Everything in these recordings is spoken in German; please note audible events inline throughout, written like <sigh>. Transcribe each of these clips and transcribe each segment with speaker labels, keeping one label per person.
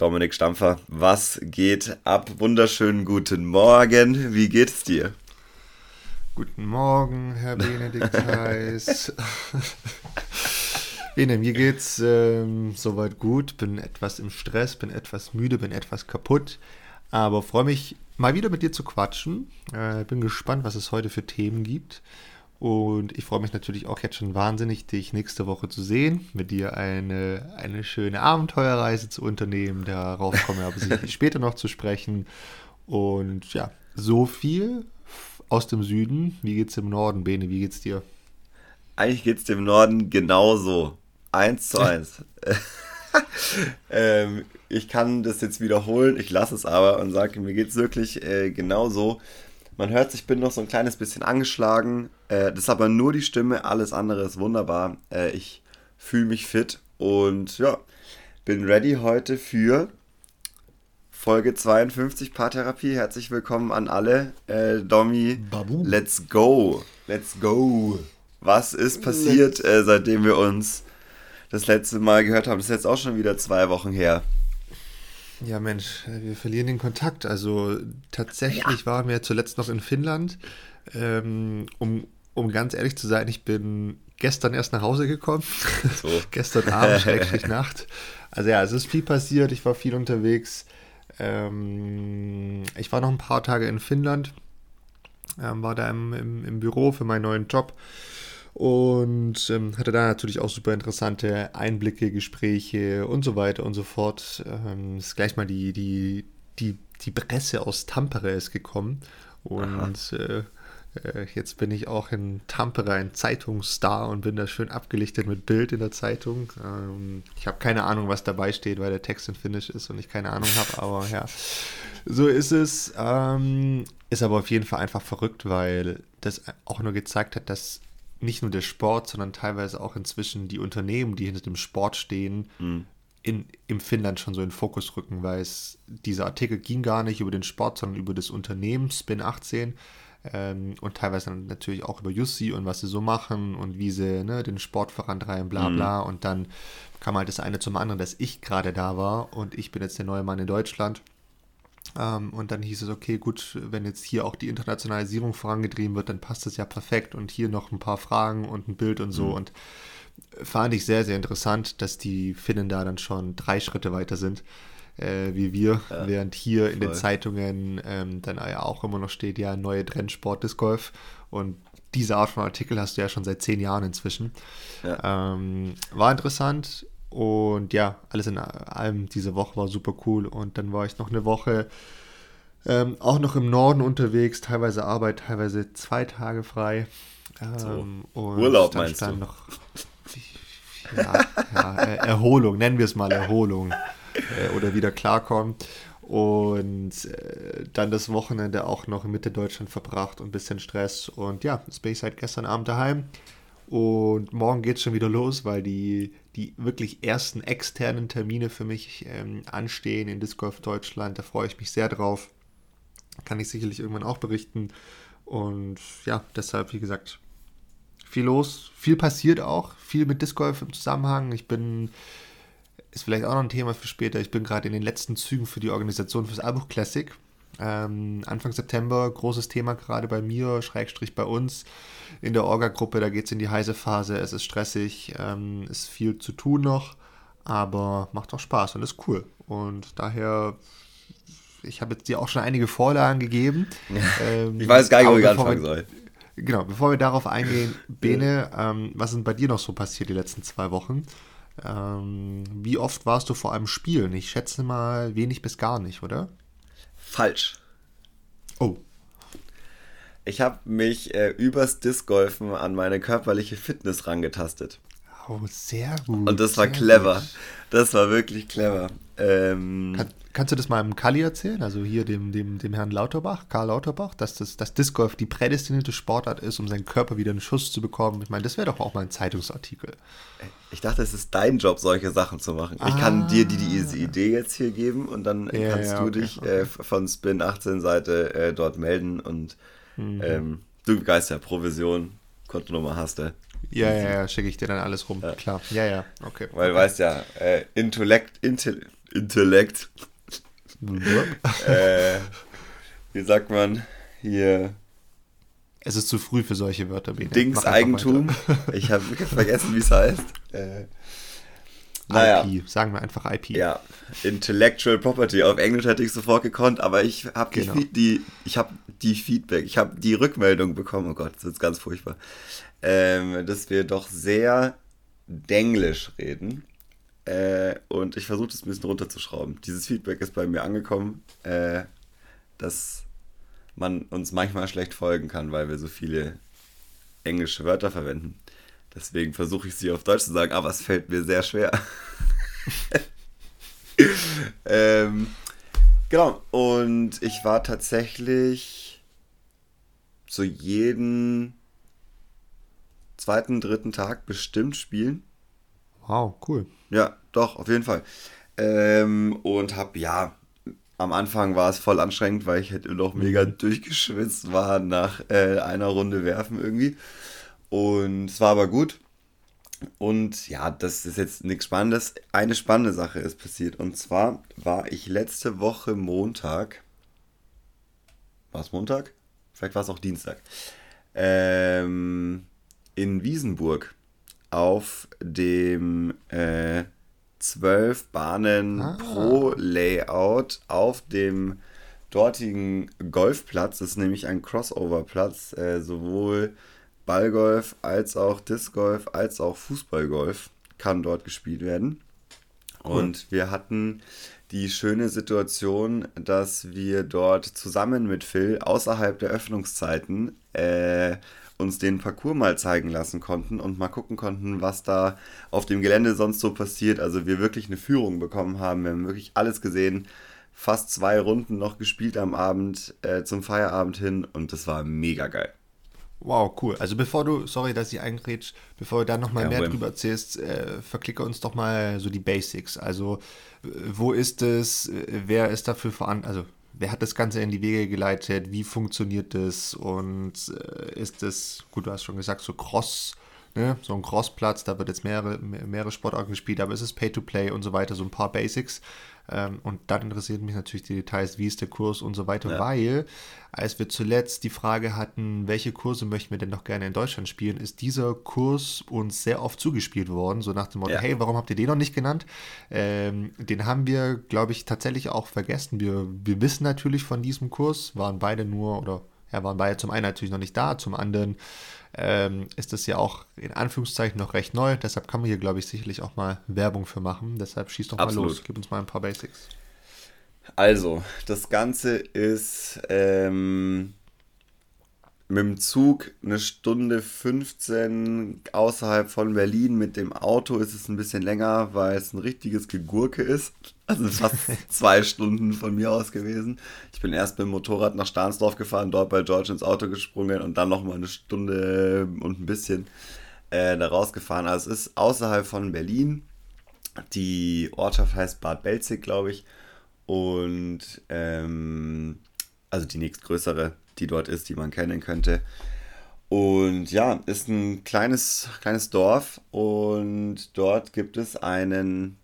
Speaker 1: Dominik Stampfer. Was geht ab? Wunderschönen guten Morgen. Wie geht's dir?
Speaker 2: Guten Morgen, Herr Benedikt Heiß. <laughs> Bene, mir geht's ähm, soweit gut. Bin etwas im Stress, bin etwas müde, bin etwas kaputt. Aber freue mich, mal wieder mit dir zu quatschen. Äh, bin gespannt, was es heute für Themen gibt. Und ich freue mich natürlich auch jetzt schon wahnsinnig, dich nächste Woche zu sehen, mit dir eine, eine schöne Abenteuerreise zu unternehmen. Darauf kommen wir aber <laughs> sicherlich später noch zu sprechen. Und ja, so viel aus dem Süden. Wie geht's im Norden, Bene? Wie geht's dir?
Speaker 1: Eigentlich geht's dem Norden genauso. Eins zu <laughs> eins. <laughs> ähm, ich kann das jetzt wiederholen, ich lasse es aber und sage, mir geht's wirklich äh, genauso. Man hört, ich bin noch so ein kleines bisschen angeschlagen. Äh, das ist aber nur die Stimme, alles andere ist wunderbar. Äh, ich fühle mich fit und ja, bin ready heute für Folge 52 Paartherapie. Herzlich willkommen an alle. Äh, Domi, Babu. let's go. Let's go. Was ist passiert, äh, seitdem wir uns das letzte Mal gehört haben? Das ist jetzt auch schon wieder zwei Wochen her.
Speaker 2: Ja, Mensch, wir verlieren den Kontakt. Also tatsächlich ja. waren wir zuletzt noch in Finnland. Ähm, um, um ganz ehrlich zu sein, ich bin gestern erst nach Hause gekommen. So. <laughs> gestern Abend, <laughs> schrecklich Nacht. Also ja, es ist viel passiert. Ich war viel unterwegs. Ähm, ich war noch ein paar Tage in Finnland. Ähm, war da im, im, im Büro für meinen neuen Job und ähm, hatte da natürlich auch super interessante Einblicke, Gespräche und so weiter und so fort. Ähm, ist gleich mal die, die, die, die Presse aus Tampere ist gekommen und äh, jetzt bin ich auch in Tampere ein Zeitungsstar und bin da schön abgelichtet mit Bild in der Zeitung. Ähm, ich habe keine Ahnung, was dabei steht, weil der Text in Finnisch ist und ich keine Ahnung habe, aber <laughs> ja, so ist es. Ähm, ist aber auf jeden Fall einfach verrückt, weil das auch nur gezeigt hat, dass nicht nur der Sport, sondern teilweise auch inzwischen die Unternehmen, die hinter dem Sport stehen, mhm. in, im Finnland schon so in den Fokus rücken, weil es, dieser Artikel ging gar nicht über den Sport, sondern über das Unternehmen Spin 18 ähm, und teilweise natürlich auch über Jussi und was sie so machen und wie sie ne, den Sport vorantreiben, bla bla. Mhm. Und dann kam halt das eine zum anderen, dass ich gerade da war und ich bin jetzt der neue Mann in Deutschland ähm, und dann hieß es, okay, gut, wenn jetzt hier auch die Internationalisierung vorangetrieben wird, dann passt das ja perfekt und hier noch ein paar Fragen und ein Bild und so. Mhm. Und fand ich sehr, sehr interessant, dass die Finnen da dann schon drei Schritte weiter sind. Äh, wie wir, ja, während hier voll. in den Zeitungen ähm, dann ja auch immer noch steht, ja, neue Trendsport Disc Golf und diese Art von Artikel hast du ja schon seit zehn Jahren inzwischen. Ja. Ähm, war interessant, und ja, alles in allem diese Woche war super cool. Und dann war ich noch eine Woche ähm, auch noch im Norden unterwegs, teilweise Arbeit, teilweise zwei Tage frei.
Speaker 1: Ähm, so. Urlaub meinst du? Noch,
Speaker 2: ja, ja, Erholung, nennen wir es mal Erholung. <laughs> Äh, oder wieder klarkommen. Und äh, dann das Wochenende auch noch in Mitte Deutschland verbracht und ein bisschen Stress. Und ja, ich seit gestern Abend daheim. Und morgen geht es schon wieder los, weil die, die wirklich ersten externen Termine für mich ähm, anstehen in Disc Golf Deutschland. Da freue ich mich sehr drauf. Kann ich sicherlich irgendwann auch berichten. Und ja, deshalb, wie gesagt, viel los, viel passiert auch, viel mit Disc Golf im Zusammenhang. Ich bin, ist vielleicht auch noch ein Thema für später, ich bin gerade in den letzten Zügen für die Organisation fürs Albuch Classic. Ähm, Anfang September, großes Thema gerade bei mir, Schrägstrich bei uns in der Orga-Gruppe. Da geht es in die heiße Phase, es ist stressig, ähm, ist viel zu tun noch, aber macht auch Spaß und ist cool. Und daher, ich habe jetzt dir auch schon einige Vorlagen gegeben.
Speaker 1: Ähm, ich weiß gar nicht, wo ich anfangen soll.
Speaker 2: Genau, bevor wir darauf eingehen, <laughs> Bene, ähm, was ist bei dir noch so passiert die letzten zwei Wochen? Ähm, wie oft warst du vor allem spielen? Ich schätze mal wenig bis gar nicht, oder?
Speaker 1: Falsch.
Speaker 2: Oh.
Speaker 1: Ich habe mich äh, übers Discgolfen an meine körperliche Fitness rangetastet.
Speaker 2: Oh, sehr gut.
Speaker 1: Und das war clever. Gut. Das war wirklich clever. Ähm,
Speaker 2: Kann, kannst du das mal im Kali erzählen? Also hier dem, dem, dem Herrn Lauterbach, Karl Lauterbach, dass das dass Disc Golf die prädestinierte Sportart ist, um seinen Körper wieder einen Schuss zu bekommen. Ich meine, das wäre doch auch mal ein Zeitungsartikel.
Speaker 1: Ich dachte, es ist dein Job, solche Sachen zu machen. Ah, ich kann dir die, diese ah. Idee jetzt hier geben und dann ja, kannst ja, du okay, dich okay. Äh, von Spin 18 Seite äh, dort melden und mhm. ähm, du geist ja Provision, Kontonummer hast du.
Speaker 2: Ja, ja, ja, schicke ich dir dann alles rum. Ja. Klar. Ja, ja, okay.
Speaker 1: Weil du weißt ja, äh, Intellekt, Intel, Intellekt. Äh, wie sagt man hier?
Speaker 2: Es ist zu früh für solche Wörter,
Speaker 1: Bene. Dings Eigentum. <laughs> Ich habe vergessen, wie es heißt. Äh,
Speaker 2: naja. IP, sagen wir einfach IP.
Speaker 1: Ja, Intellectual Property. Auf Englisch hätte ich sofort gekonnt, aber ich habe genau. die, die, ich hab die Feedback, ich habe die Rückmeldung bekommen, oh Gott, das ist ganz furchtbar, ähm, dass wir doch sehr denglisch reden. Äh, und ich versuche das ein bisschen runterzuschrauben. Dieses Feedback ist bei mir angekommen, äh, dass man uns manchmal schlecht folgen kann, weil wir so viele englische Wörter verwenden. Deswegen versuche ich sie auf Deutsch zu sagen, aber es fällt mir sehr schwer. <laughs> ähm, genau, und ich war tatsächlich so jeden zweiten, dritten Tag bestimmt spielen.
Speaker 2: Wow, cool.
Speaker 1: Ja, doch, auf jeden Fall. Ähm, und hab, ja, am Anfang war es voll anstrengend, weil ich hätte noch mega mhm. durchgeschwitzt war nach äh, einer Runde werfen irgendwie. Und es war aber gut. Und ja, das ist jetzt nichts Spannendes. Eine spannende Sache ist passiert. Und zwar war ich letzte Woche Montag. War es Montag? Vielleicht war es auch Dienstag. Ähm, in Wiesenburg auf dem äh, 12 Bahnen ah. pro Layout auf dem dortigen Golfplatz. Das ist nämlich ein Crossover-Platz, äh, sowohl Ballgolf als auch Discgolf als auch Fußballgolf kann dort gespielt werden. Cool. Und wir hatten die schöne Situation, dass wir dort zusammen mit Phil außerhalb der Öffnungszeiten äh, uns den Parcours mal zeigen lassen konnten und mal gucken konnten, was da auf dem Gelände sonst so passiert. Also wir wirklich eine Führung bekommen haben. Wir haben wirklich alles gesehen. Fast zwei Runden noch gespielt am Abend äh, zum Feierabend hin und das war mega geil.
Speaker 2: Wow, cool. Also bevor du, sorry, dass ich eingrätsch, bevor du da nochmal ja, mehr drüber erzählst, äh, verklicke uns doch mal so die Basics. Also wo ist es, wer ist dafür verantwortlich, also wer hat das Ganze in die Wege geleitet, wie funktioniert das? Und äh, ist das, gut, du hast schon gesagt, so Cross, ne? so ein Crossplatz, da wird jetzt mehrere, mehrere Sportarten gespielt, aber es ist Pay-to-Play und so weiter, so ein paar Basics. Ähm, und dann interessieren mich natürlich die Details, wie ist der Kurs und so weiter, ja. weil als wir zuletzt die Frage hatten, welche Kurse möchten wir denn noch gerne in Deutschland spielen, ist dieser Kurs uns sehr oft zugespielt worden, so nach dem Motto, ja. hey, warum habt ihr den noch nicht genannt? Ähm, den haben wir, glaube ich, tatsächlich auch vergessen. Wir, wir wissen natürlich von diesem Kurs, waren beide nur, oder ja, waren beide zum einen natürlich noch nicht da, zum anderen ähm, ist das ja auch in Anführungszeichen noch recht neu. Deshalb kann man hier, glaube ich, sicherlich auch mal Werbung für machen. Deshalb schieß doch mal Absolut. los. Gib uns mal ein paar Basics.
Speaker 1: Also, das Ganze ist ähm, mit dem Zug eine Stunde 15 außerhalb von Berlin. Mit dem Auto ist es ein bisschen länger, weil es ein richtiges Gegurke ist. Also fast <laughs> zwei Stunden von mir aus gewesen. Ich bin erst mit dem Motorrad nach Stahnsdorf gefahren, dort bei George ins Auto gesprungen und dann nochmal eine Stunde und ein bisschen äh, da rausgefahren. Also es ist außerhalb von Berlin. Die Ortschaft heißt Bad Belzig, glaube ich. Und ähm, also die nächstgrößere die dort ist, die man kennen könnte. Und ja, ist ein kleines, kleines Dorf und dort gibt es einen,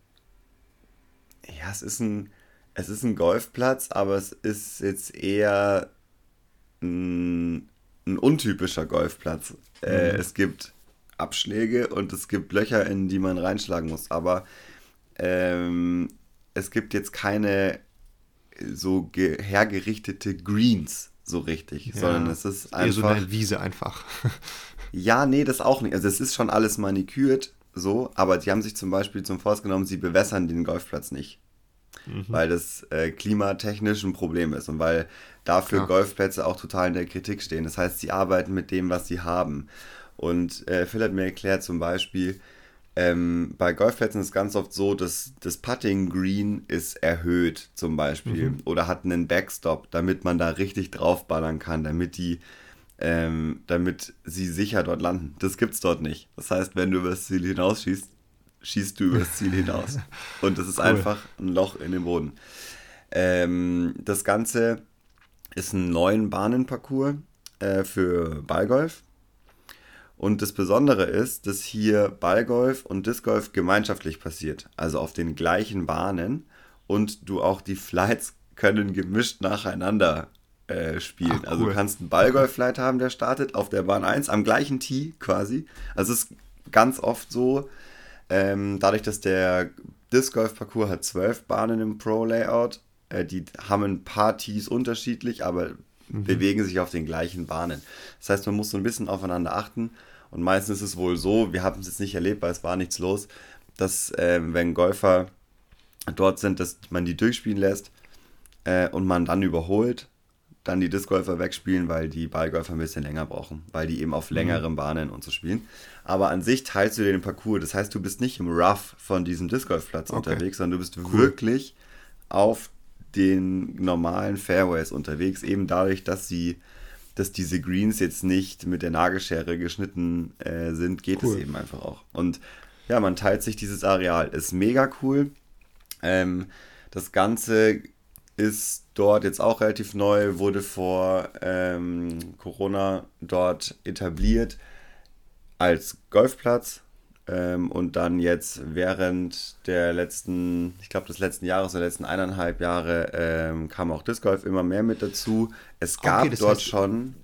Speaker 1: ja, es ist ein, es ist ein Golfplatz, aber es ist jetzt eher ein, ein untypischer Golfplatz. Äh, mhm. Äh, es gibt Abschläge und es gibt Löcher, in die man reinschlagen muss, aber ähm, es gibt jetzt keine so hergerichtete Greens so richtig, ja, sondern es ist
Speaker 2: einfach. Eher so eine Wiese einfach. <laughs>
Speaker 1: ja, nee, das auch nicht. Also es ist schon alles manikürt, so, aber die haben sich zum Beispiel zum Voraus genommen, sie bewässern den Golfplatz nicht. Mhm. Weil das äh, klimatechnisch ein Problem ist und weil dafür Klar. Golfplätze auch total in der Kritik stehen. Das heißt, sie arbeiten mit dem, was sie haben. Und äh, Phil hat mir erklärt zum Beispiel, ähm, bei Golfplätzen ist es ganz oft so, dass das Putting Green ist erhöht zum Beispiel mhm. oder hat einen Backstop, damit man da richtig draufballern kann, damit die, ähm, damit sie sicher dort landen. Das gibt's dort nicht. Das heißt, wenn du übers Ziel hinausschießt, schießt du übers Ziel hinaus. <laughs> Und das ist cool. einfach ein Loch in den Boden. Ähm, das Ganze ist ein neuen Bahnenparcours äh, für Ballgolf. Und das Besondere ist, dass hier Ballgolf und Disc Golf gemeinschaftlich passiert, also auf den gleichen Bahnen und du auch die Flights können gemischt nacheinander äh, spielen. Ach, cool. Also du kannst einen Ballgolf-Flight haben, der startet auf der Bahn 1 am gleichen Tee quasi. Also es ist ganz oft so, ähm, dadurch, dass der Disc Golf Parcours hat zwölf Bahnen im Pro Layout, äh, die haben ein paar Tees unterschiedlich, aber mhm. bewegen sich auf den gleichen Bahnen. Das heißt, man muss so ein bisschen aufeinander achten. Und meistens ist es wohl so, wir haben es jetzt nicht erlebt, weil es war nichts los, dass äh, wenn Golfer dort sind, dass man die durchspielen lässt äh, und man dann überholt, dann die Discgolfer wegspielen, weil die Ballgolfer ein bisschen länger brauchen, weil die eben auf mhm. längeren. Bahnen und so spielen. Aber an sich teilst du dir den Parcours. Das heißt, du bist nicht im Rough von diesem Discgolfplatz okay. unterwegs, sondern du bist cool. wirklich auf den normalen Fairways unterwegs, eben dadurch, dass sie, dass diese Greens jetzt nicht mit der Nagelschere geschnitten äh, sind, geht cool. es eben einfach auch. Und ja, man teilt sich dieses Areal. Ist mega cool. Ähm, das Ganze ist dort jetzt auch relativ neu, wurde vor ähm, Corona dort etabliert als Golfplatz ähm, und dann jetzt während der letzten, ich glaube des letzten Jahres der letzten eineinhalb Jahre ähm, kam auch Disc Golf immer mehr mit dazu. Es gab okay, dort heißt, schon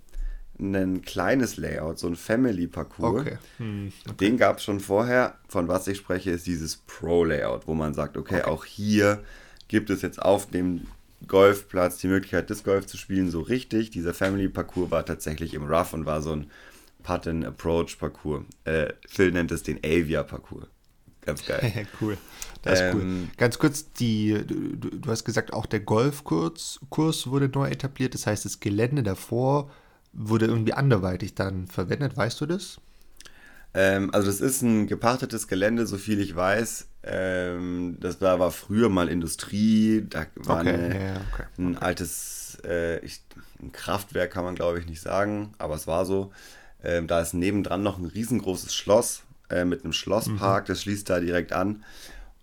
Speaker 1: ein kleines Layout, so ein Family-Parcours. Okay. Hm, okay. Den gab es schon vorher. Von was ich spreche, ist dieses Pro-Layout, wo man sagt, okay, okay, auch hier gibt es jetzt auf dem Golfplatz die Möglichkeit, Disc Golf zu spielen, so richtig. Dieser Family-Parcours war tatsächlich im Rough und war so ein Putt-and-Approach-Parcours. Äh, Phil nennt es den Avia-Parcours. Ganz geil. <laughs>
Speaker 2: cool. Das ist ähm, cool. Ganz kurz, die, du, du, hast gesagt, auch der Golfkurs Kurs wurde neu etabliert. Das heißt, das Gelände davor wurde irgendwie anderweitig dann verwendet. Weißt du das?
Speaker 1: Ähm, also das ist ein gepachtetes Gelände, so viel ich weiß. Ähm, das da war früher mal Industrie, da war okay, eine, yeah, okay, ein okay. altes äh, ich, ein Kraftwerk, kann man glaube ich nicht sagen, aber es war so. Ähm, da ist nebendran noch ein riesengroßes Schloss äh, mit einem Schlosspark, mhm. das schließt da direkt an.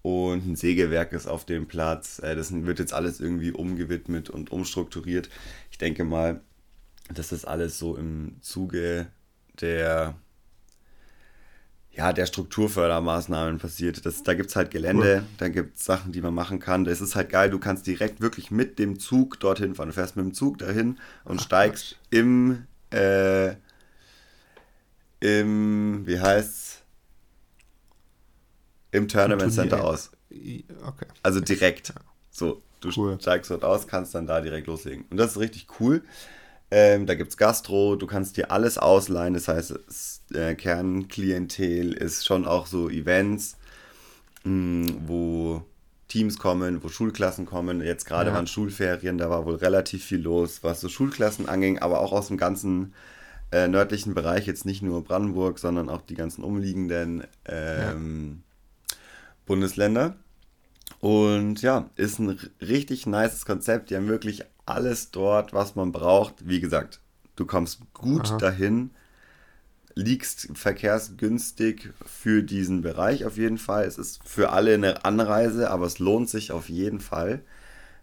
Speaker 1: Und ein Sägewerk ist auf dem Platz. Äh, das wird jetzt alles irgendwie umgewidmet und umstrukturiert. Ich denke mal, dass das alles so im Zuge der ja, der Strukturfördermaßnahmen passiert. Das, da gibt es halt Gelände, cool. da gibt es Sachen, die man machen kann. Das ist halt geil, du kannst direkt wirklich mit dem Zug dorthin fahren. Du fährst mit dem Zug dahin und Ach, steigst Gott. im, äh, im, wie heißt's? Im Tournament Center aus. Okay. Also direkt. So, du cool. steigst dort aus, kannst dann da direkt loslegen. Und das ist richtig cool. Ähm, da gibt es Gastro, du kannst dir alles ausleihen. Das heißt, es, äh, Kernklientel ist schon auch so Events, mh, hm, wo Teams kommen, wo Schulklassen kommen. Jetzt gerade ja. waren Schulferien, da war wohl relativ viel los, was so Schulklassen anging, aber auch aus dem ganzen äh, nördlichen Bereich, jetzt nicht nur Brandenburg, sondern auch die ganzen umliegenden ähm, ja. Bundesländer. Und ja, ist ein richtig nices Konzept. Die haben wirklich alles dort, was man braucht. Wie gesagt, du kommst gut Aha. dahin, liegst verkehrsgünstig für diesen Bereich auf jeden Fall. Es ist für alle eine Anreise, aber es lohnt sich auf jeden Fall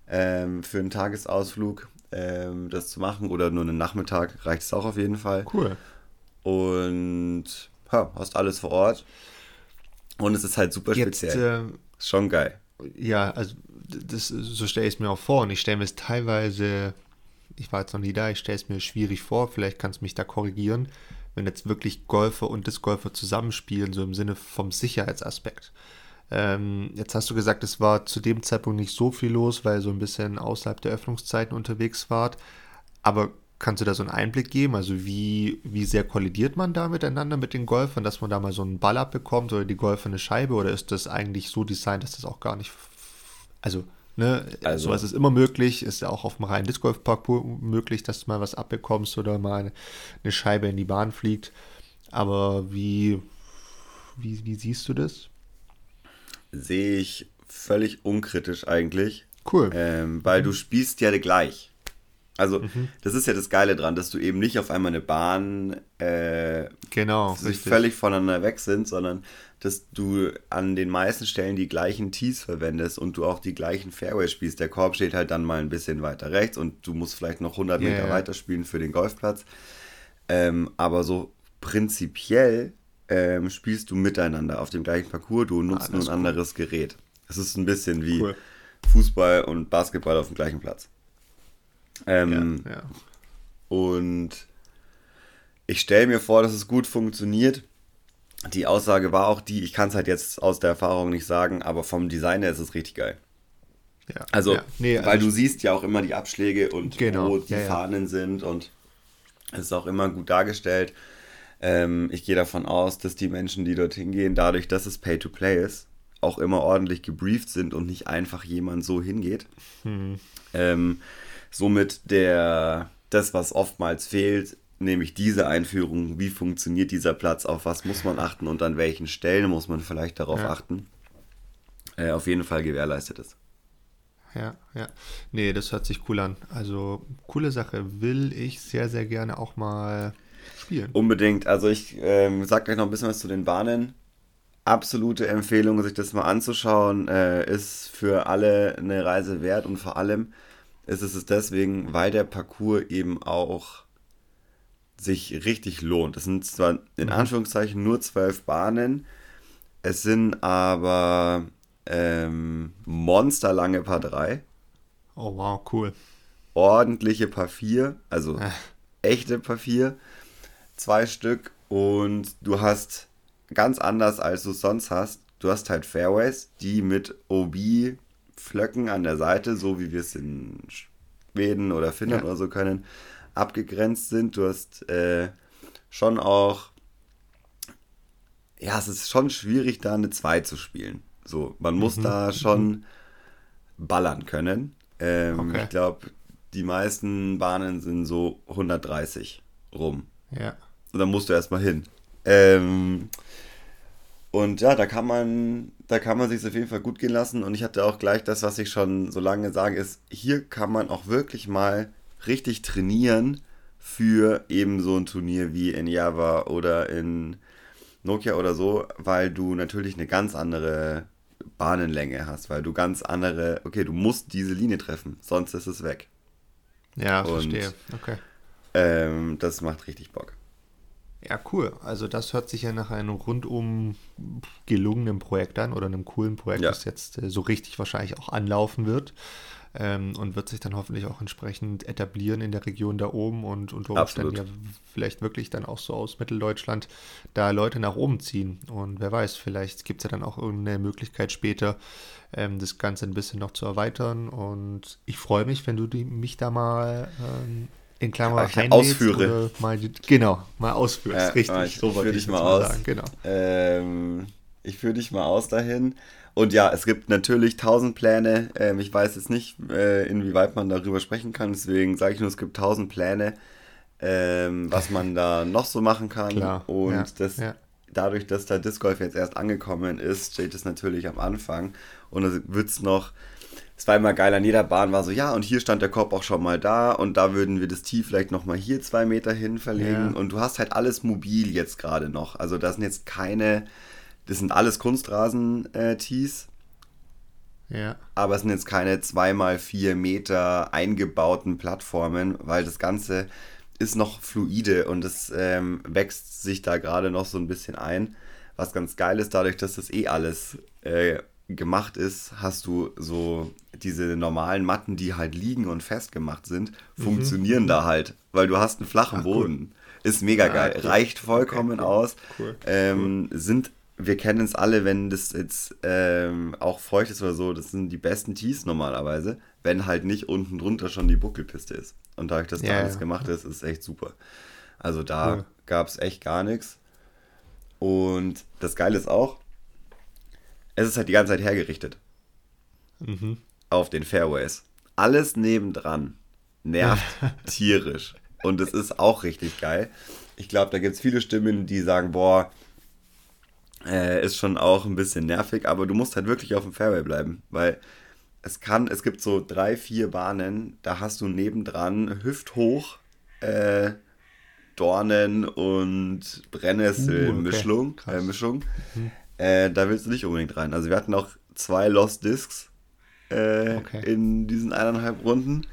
Speaker 1: ähm, für einen Tagesausflug ähm, das zu machen oder nur einen Nachmittag reicht es auch auf jeden Fall.
Speaker 2: Cool.
Speaker 1: Und ja, hast alles vor Ort. Und es ist halt super Jetzt, speziell. Äh, ist schon geil.
Speaker 2: Ja, also das, so stelle ich es mir auch vor. Und ich stelle mir es teilweise, ich war jetzt noch nie da, ich stelle es mir schwierig vor, vielleicht kannst du mich da korrigieren, wenn jetzt wirklich Golfer und Discgolfer zusammenspielen, so im Sinne vom Sicherheitsaspekt. Ähm, jetzt hast du gesagt, es war zu dem Zeitpunkt nicht so viel los, weil ihr so ein bisschen außerhalb der Öffnungszeiten unterwegs wart. Aber kannst du da so einen Einblick geben? Also wie, wie sehr kollidiert man da miteinander mit den Golfern, dass man da mal so einen Ball abbekommt oder die Golfer eine Scheibe? Oder ist das eigentlich so designt, dass das auch gar nicht also, ne, also, sowas ist immer möglich, ist ja auch auf dem reinen Disc Golf Parcours möglich, dass du mal was abbekommst oder mal eine, Scheibe in die Bahn fliegt. Aber wie, wie, wie siehst du das?
Speaker 1: Sehe ich völlig unkritisch eigentlich.
Speaker 2: Cool.
Speaker 1: Ähm, weil mhm. du spielst ja gleich. Also, mhm. das ist ja das Geile dran, dass du eben nicht auf einmal eine Bahn äh,
Speaker 2: genau,
Speaker 1: sich völlig voneinander weg sind, sondern dass du an den meisten Stellen die gleichen Tees verwendest und du auch die gleichen Fairways spielst. Der Korb steht halt dann mal ein bisschen weiter rechts und du musst vielleicht noch 100 yeah, Meter weiter spielen für den Golfplatz. Ähm, aber so prinzipiell ähm, spielst du miteinander auf dem gleichen Parcours, du nutzt
Speaker 2: Ah,
Speaker 1: nur ein
Speaker 2: cool.
Speaker 1: anderes Gerät. Es ist ein bisschen wie
Speaker 2: Cool.
Speaker 1: Fußball und Basketball auf dem gleichen Platz. Ähm,
Speaker 2: ja, ja.
Speaker 1: Und ich stelle mir vor, dass es gut funktioniert. Die Aussage war auch die, ich kann es halt jetzt aus der Erfahrung nicht sagen, aber vom Design her ist es richtig geil.
Speaker 2: ja.
Speaker 1: Also.
Speaker 2: Nee,
Speaker 1: weil
Speaker 2: also
Speaker 1: du siehst ja auch immer die Abschläge und
Speaker 2: Genau,
Speaker 1: wo die. Fahnen sind und es ist auch immer gut dargestellt. Ähm, ich gehe davon aus, dass die Menschen, die dorthin gehen, dadurch, dass es Pay-to-Play ist, auch immer ordentlich gebrieft sind und nicht einfach jemand so hingeht.
Speaker 2: Hm.
Speaker 1: Ähm, somit der, das, was oftmals fehlt, nämlich diese Einführung, wie funktioniert dieser Platz, auf was muss man achten und an welchen Stellen muss man vielleicht darauf
Speaker 2: Ja.
Speaker 1: achten, äh, auf jeden Fall gewährleistet ist.
Speaker 2: Ja, ja. Nee, das hört sich cool an. Also, coole Sache. Will ich sehr, sehr gerne auch mal spielen.
Speaker 1: Unbedingt. Also ich ähm, sag gleich noch ein bisschen was zu den Bahnen. Absolute Empfehlung, sich das mal anzuschauen, äh, ist für alle eine Reise wert und vor allem ist es es deswegen, weil der Parcours eben auch sich richtig lohnt. Es sind zwar in Anführungszeichen nur zwölf Bahnen, es sind aber ähm, monsterlange Paar 3,
Speaker 2: Oh, wow, cool.
Speaker 1: ordentliche Paar 4, also
Speaker 2: Ah.
Speaker 1: echte Paar 4, zwei Stück und du hast ganz anders als du es sonst hast, du hast halt Fairways, die mit OB Flöcken an der Seite, so wie wir es in Schweden oder Finnland
Speaker 2: Ja.
Speaker 1: oder so können, abgegrenzt sind. Du hast äh, schon auch, ja, es ist schon schwierig, da eine 2 zu spielen. So, man muss da schon ballern können. Ähm,
Speaker 2: Okay.
Speaker 1: Ich glaube, die meisten Bahnen sind so 130 rum.
Speaker 2: Ja.
Speaker 1: Und dann musst du erstmal hin. Ähm, und ja, da kann man, da kann man sich auf jeden Fall gut gehen lassen. Und ich hatte auch gleich das, was ich schon so lange sage, ist, hier kann man auch wirklich mal richtig trainieren für eben so ein Turnier wie in Java oder in Nokia oder so, weil du natürlich eine ganz andere Bahnenlänge hast, weil du ganz andere, okay, du musst diese Linie treffen, sonst ist es weg.
Speaker 2: Ja,
Speaker 1: Und-
Speaker 2: verstehe. Okay.
Speaker 1: Ähm, das macht richtig Bock.
Speaker 2: Ja, cool. Also das hört sich ja nach einem rundum gelungenen Projekt an oder einem coolen Projekt,
Speaker 1: Ja.
Speaker 2: das jetzt äh, so richtig wahrscheinlich auch anlaufen wird ähm, und wird sich dann hoffentlich auch entsprechend etablieren in der Region da oben und unter Umständen ja vielleicht wirklich dann auch so aus Mitteldeutschland da Leute nach oben ziehen. Und wer weiß, vielleicht gibt es ja dann auch irgendeine Möglichkeit später, ähm, das Ganze ein bisschen noch zu erweitern. Und ich freue mich, wenn du die, mich da mal ähm, in Klammer
Speaker 1: Ich
Speaker 2: reinlädst
Speaker 1: ausführe.
Speaker 2: Mal, genau, mal ausführst.
Speaker 1: Ja,
Speaker 2: richtig,
Speaker 1: ich-
Speaker 2: so
Speaker 1: ich
Speaker 2: wollte
Speaker 1: führe
Speaker 2: ich
Speaker 1: dich mal aus.
Speaker 2: sagen. Genau.
Speaker 1: Ähm, ich führe dich mal aus dahin. Und ja, es gibt natürlich tausend Pläne. Ähm, ich weiß jetzt nicht, äh, inwieweit man darüber sprechen kann. Deswegen sage ich nur, es gibt tausend Pläne, ähm, was man da noch so machen kann.
Speaker 2: Klar,
Speaker 1: Und
Speaker 2: ja,
Speaker 1: das,
Speaker 2: ja.
Speaker 1: dadurch, dass da Disc Golf jetzt erst angekommen ist, steht es natürlich am Anfang. Und es wird es noch. Es war immer geil, an jeder Bahn war so, ja, und hier stand der Korb auch schon mal da und da würden wir das Tee vielleicht nochmal hier zwei Meter hin verlegen.
Speaker 2: Ja.
Speaker 1: Und du hast halt alles mobil jetzt gerade noch. Also das sind jetzt keine, das sind alles Kunstrasen-Tees,
Speaker 2: Ja,
Speaker 1: aber es sind jetzt keine 2x4 Meter eingebauten Plattformen, weil das Ganze ist noch fluide und es ähm, wächst sich da gerade noch so ein bisschen ein. Was ganz geil ist, dadurch, dass das eh alles äh, gemacht ist, hast du so diese normalen Matten, die halt liegen und festgemacht sind, funktionieren da halt, weil du hast einen flachen
Speaker 2: Mhm. Ah, cool.
Speaker 1: Boden. Ist mega
Speaker 2: Ah,
Speaker 1: geil,
Speaker 2: cool.
Speaker 1: reicht vollkommen
Speaker 2: Okay, cool.
Speaker 1: aus.
Speaker 2: Cool,
Speaker 1: Ähm, Sind, wir kennen es alle, wenn das jetzt ähm, auch feucht ist oder so, das sind die besten Tees normalerweise, wenn halt nicht unten drunter schon die Buckelpiste ist. Und dadurch, dass da
Speaker 2: Ja,
Speaker 1: alles
Speaker 2: ja.
Speaker 1: gemacht ist, ist echt super. Also da
Speaker 2: Cool.
Speaker 1: gab es echt gar nichts. Und das Geile ist auch, es ist halt die ganze Zeit hergerichtet
Speaker 2: mhm.
Speaker 1: auf den Fairways. Alles nebendran nervt <laughs> tierisch. Und es ist auch richtig geil. Ich glaube, da gibt es viele Stimmen, die sagen, boah, äh, ist schon auch ein bisschen nervig, aber du musst halt wirklich auf dem Fairway bleiben, weil es kann, es gibt so drei, vier Bahnen, da hast du nebendran hüfthoch äh, Dornen und Brennnessel-Mischung.
Speaker 2: Uh, okay. Krass.
Speaker 1: äh, Mischung. Äh, da willst du nicht unbedingt rein. Also wir hatten auch zwei Lost Discs äh,
Speaker 2: Okay.
Speaker 1: in diesen eineinhalb Runden.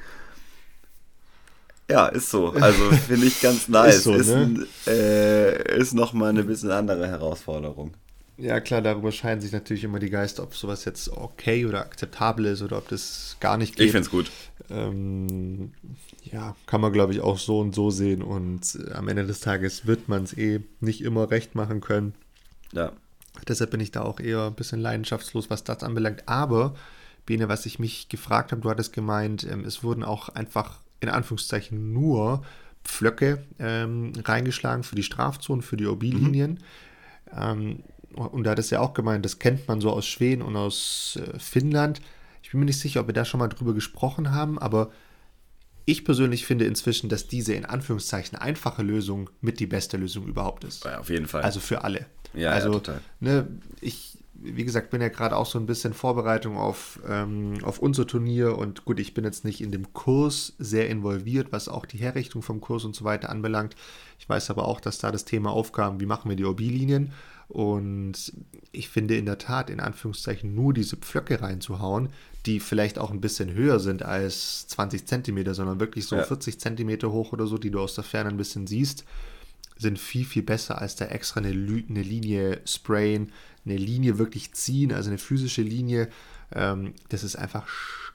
Speaker 1: Ja, ist so. Also <laughs> finde ich ganz nice.
Speaker 2: Ist so,
Speaker 1: ist,
Speaker 2: ne?
Speaker 1: äh, ist nochmal eine bisschen andere Herausforderung.
Speaker 2: Ja, klar, darüber scheiden sich natürlich immer die Geister, ob sowas jetzt okay oder akzeptabel ist oder ob das gar nicht geht.
Speaker 1: Ich finde es gut.
Speaker 2: Ähm, ja, kann man, glaube ich, auch so und so sehen. Und am Ende des Tages wird man es eh nicht immer recht machen können.
Speaker 1: Ja.
Speaker 2: Deshalb bin ich da auch eher ein bisschen leidenschaftslos, was das anbelangt. Aber, Bene, was ich mich gefragt habe, du hattest gemeint, ähm, es wurden auch einfach in Anführungszeichen nur Pflöcke ähm, reingeschlagen für die Strafzonen, für die OB-Linien. Ähm, und da hat es ja auch gemeint, das kennt man so aus Schweden und aus äh, Finnland. Ich bin mir nicht sicher, ob wir da schon mal drüber gesprochen haben, aber ich persönlich finde inzwischen, dass diese in Anführungszeichen einfache Lösung mit die beste Lösung überhaupt ist.
Speaker 1: ja, auf jeden Fall.
Speaker 2: Also für alle.
Speaker 1: Ja, ja,
Speaker 2: also,
Speaker 1: total.
Speaker 2: Ne, ich, wie gesagt, bin ja gerade auch so ein bisschen Vorbereitung auf, ähm, auf unser Turnier und gut, ich bin jetzt nicht in dem Kurs sehr involviert, was auch die Herrichtung vom Kurs und so weiter anbelangt. Ich weiß aber auch, dass da das Thema aufkam, wie machen wir die OB-Linien und ich finde in der Tat, in Anführungszeichen, nur diese Pflöcke reinzuhauen, die vielleicht auch ein bisschen höher sind als 20 Zentimeter, sondern wirklich so
Speaker 1: Ja.
Speaker 2: 40 Zentimeter hoch oder so, die du aus der Ferne ein bisschen siehst, sind viel, viel besser als da extra eine, eine Linie sprayen, eine Linie wirklich ziehen, also eine physische Linie. Ähm, das ist einfach,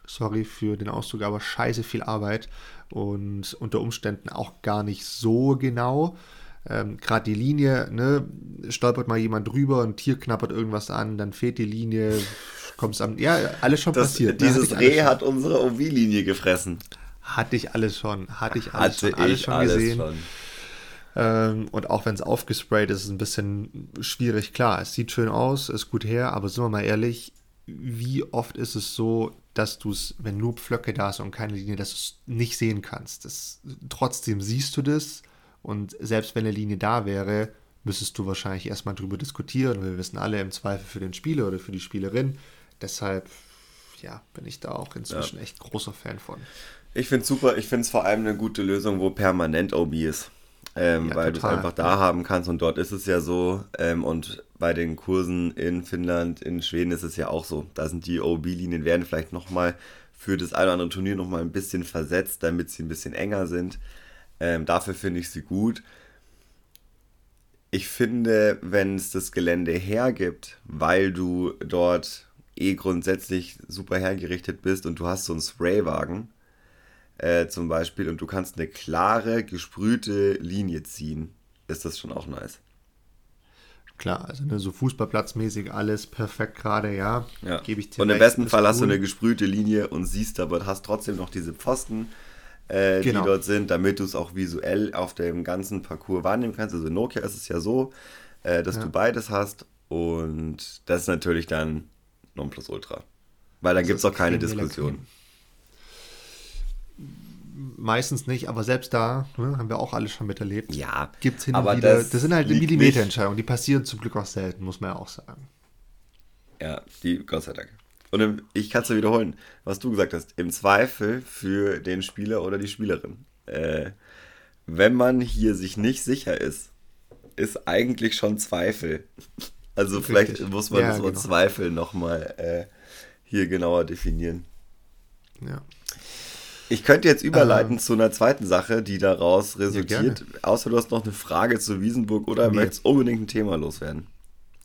Speaker 2: sorry für den Ausdruck, aber scheiße viel Arbeit und unter Umständen auch gar nicht so genau. Ähm, Gerade die Linie, ne, stolpert mal jemand drüber, ein Tier knappert irgendwas an, dann fehlt die Linie, kommst am. Ja, alles schon
Speaker 1: Das,
Speaker 2: passiert. ne?
Speaker 1: Dieses
Speaker 2: alles
Speaker 1: Reh hat unsere OV-Linie gefressen.
Speaker 2: Hatte ich alles schon, hatte ich alles
Speaker 1: Hatte
Speaker 2: schon, alles schon gesehen.
Speaker 1: schon.
Speaker 2: Ähm, und auch wenn es aufgesprayt ist, ist es ein bisschen schwierig. Klar, es sieht schön aus, ist gut her, aber sind wir mal ehrlich, wie oft ist es so, dass du es, wenn nur Pflöcke da sind und keine Linie, dass du es nicht sehen kannst. Das, trotzdem siehst du das und selbst wenn eine Linie da wäre, müsstest du wahrscheinlich erstmal drüber diskutieren. Wir wissen alle im Zweifel für den Spieler oder für die Spielerin. Deshalb, ja, bin ich da auch inzwischen echt großer Fan von.
Speaker 1: Ich finde es super. Ich finde es vor allem eine gute Lösung, wo permanent OB ist. Ähm,
Speaker 2: Ja,
Speaker 1: weil du es einfach da haben kannst und dort ist es ja so. Ähm, und bei den Kursen in Finnland, in Schweden ist es ja auch so. Da sind die OB-Linien, werden vielleicht nochmal für das eine oder andere Turnier nochmal ein bisschen versetzt, damit sie ein bisschen enger sind. Ähm, dafür finde ich sie gut. Ich finde, wenn es das Gelände hergibt, weil du dort eh grundsätzlich super hergerichtet bist und du hast so einen Spraywagen, äh, zum Beispiel, und du kannst eine klare, gesprühte Linie ziehen, ist das schon auch nice.
Speaker 2: Klar, also ne, so fußballplatzmäßig alles perfekt gerade, ja.
Speaker 1: Ja.
Speaker 2: Gebe ich dir
Speaker 1: und im
Speaker 2: recht,
Speaker 1: besten Fall hast du
Speaker 2: cool.
Speaker 1: eine gesprühte Linie und siehst aber, hast trotzdem noch diese Pfosten, äh,
Speaker 2: Genau.
Speaker 1: die dort sind, damit du es auch visuell auf dem ganzen Parcours wahrnehmen kannst. Also in Nokia ist es ja so, äh, dass
Speaker 2: Ja.
Speaker 1: du beides hast und das ist natürlich dann Nonplusultra. Weil dann
Speaker 2: Das
Speaker 1: gibt es auch keine Diskussion.
Speaker 2: Meistens nicht, aber selbst da ne, haben wir auch alles schon miterlebt.
Speaker 1: Ja,
Speaker 2: Gibt es hin
Speaker 1: aber
Speaker 2: und wieder.
Speaker 1: das
Speaker 2: Das, sind halt Millimeterentscheidungen, die passieren zum Glück auch selten, muss man ja auch sagen.
Speaker 1: Ja, die, Gott sei Dank. Und im, ich kann es nur wiederholen, was du gesagt hast. Im Zweifel für den Spieler oder die Spielerin. Äh, wenn man hier sich nicht sicher ist, ist eigentlich schon Zweifel. Also vielleicht
Speaker 2: Richtig.
Speaker 1: muss man
Speaker 2: Ja,
Speaker 1: das Wort
Speaker 2: genau.
Speaker 1: Zweifel nochmal äh, hier genauer definieren.
Speaker 2: Ja.
Speaker 1: Ich könnte jetzt überleiten zu einer zweiten Sache, die daraus resultiert.
Speaker 2: gerne.
Speaker 1: Außer du hast noch eine Frage zu Wiesenburg oder
Speaker 2: Nee.
Speaker 1: möchtest unbedingt ein Thema loswerden.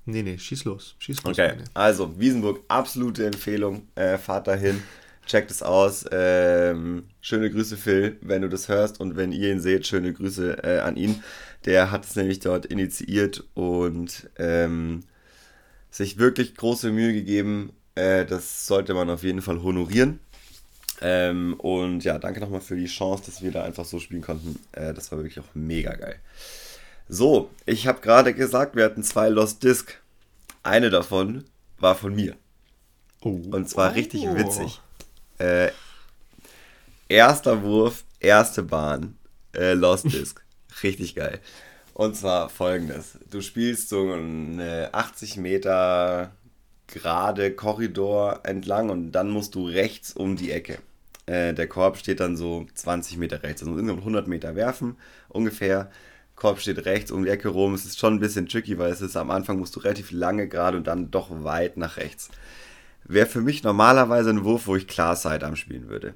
Speaker 2: Nee, nee, schieß los. Schieß los.
Speaker 1: Okay,
Speaker 2: Bene.
Speaker 1: also Wiesenburg, absolute Empfehlung. Äh, fahrt dahin, checkt es aus. Ähm, schöne Grüße, Phil, wenn du das hörst und wenn ihr ihn seht, schöne Grüße äh, an ihn. Der hat es nämlich dort initiiert und ähm, sich wirklich große Mühe gegeben. Äh, das sollte man auf jeden Fall honorieren. Ähm, und ja, danke nochmal für die Chance, dass wir da einfach so spielen konnten. Äh, das war wirklich auch mega geil. So, ich habe gerade gesagt, wir hatten zwei Lost Disc. Eine davon war von mir.
Speaker 2: Oh.
Speaker 1: Und zwar
Speaker 2: Oh.
Speaker 1: richtig witzig. Äh, erster Wurf, erste Bahn, äh, Lost <laughs> Disc. richtig geil. Und zwar folgendes. Du spielst so eine 80 Meter gerade Korridor entlang und dann musst du rechts um die Ecke. Äh, der Korb steht dann so 20 Meter rechts, also insgesamt 100 Meter werfen ungefähr. Korb steht rechts um die Ecke rum. Es ist schon ein bisschen tricky, weil es ist am Anfang musst du relativ lange gerade und dann doch weit nach rechts. Wäre für mich normalerweise ein Wurf, wo ich klar Sidearm spielen würde.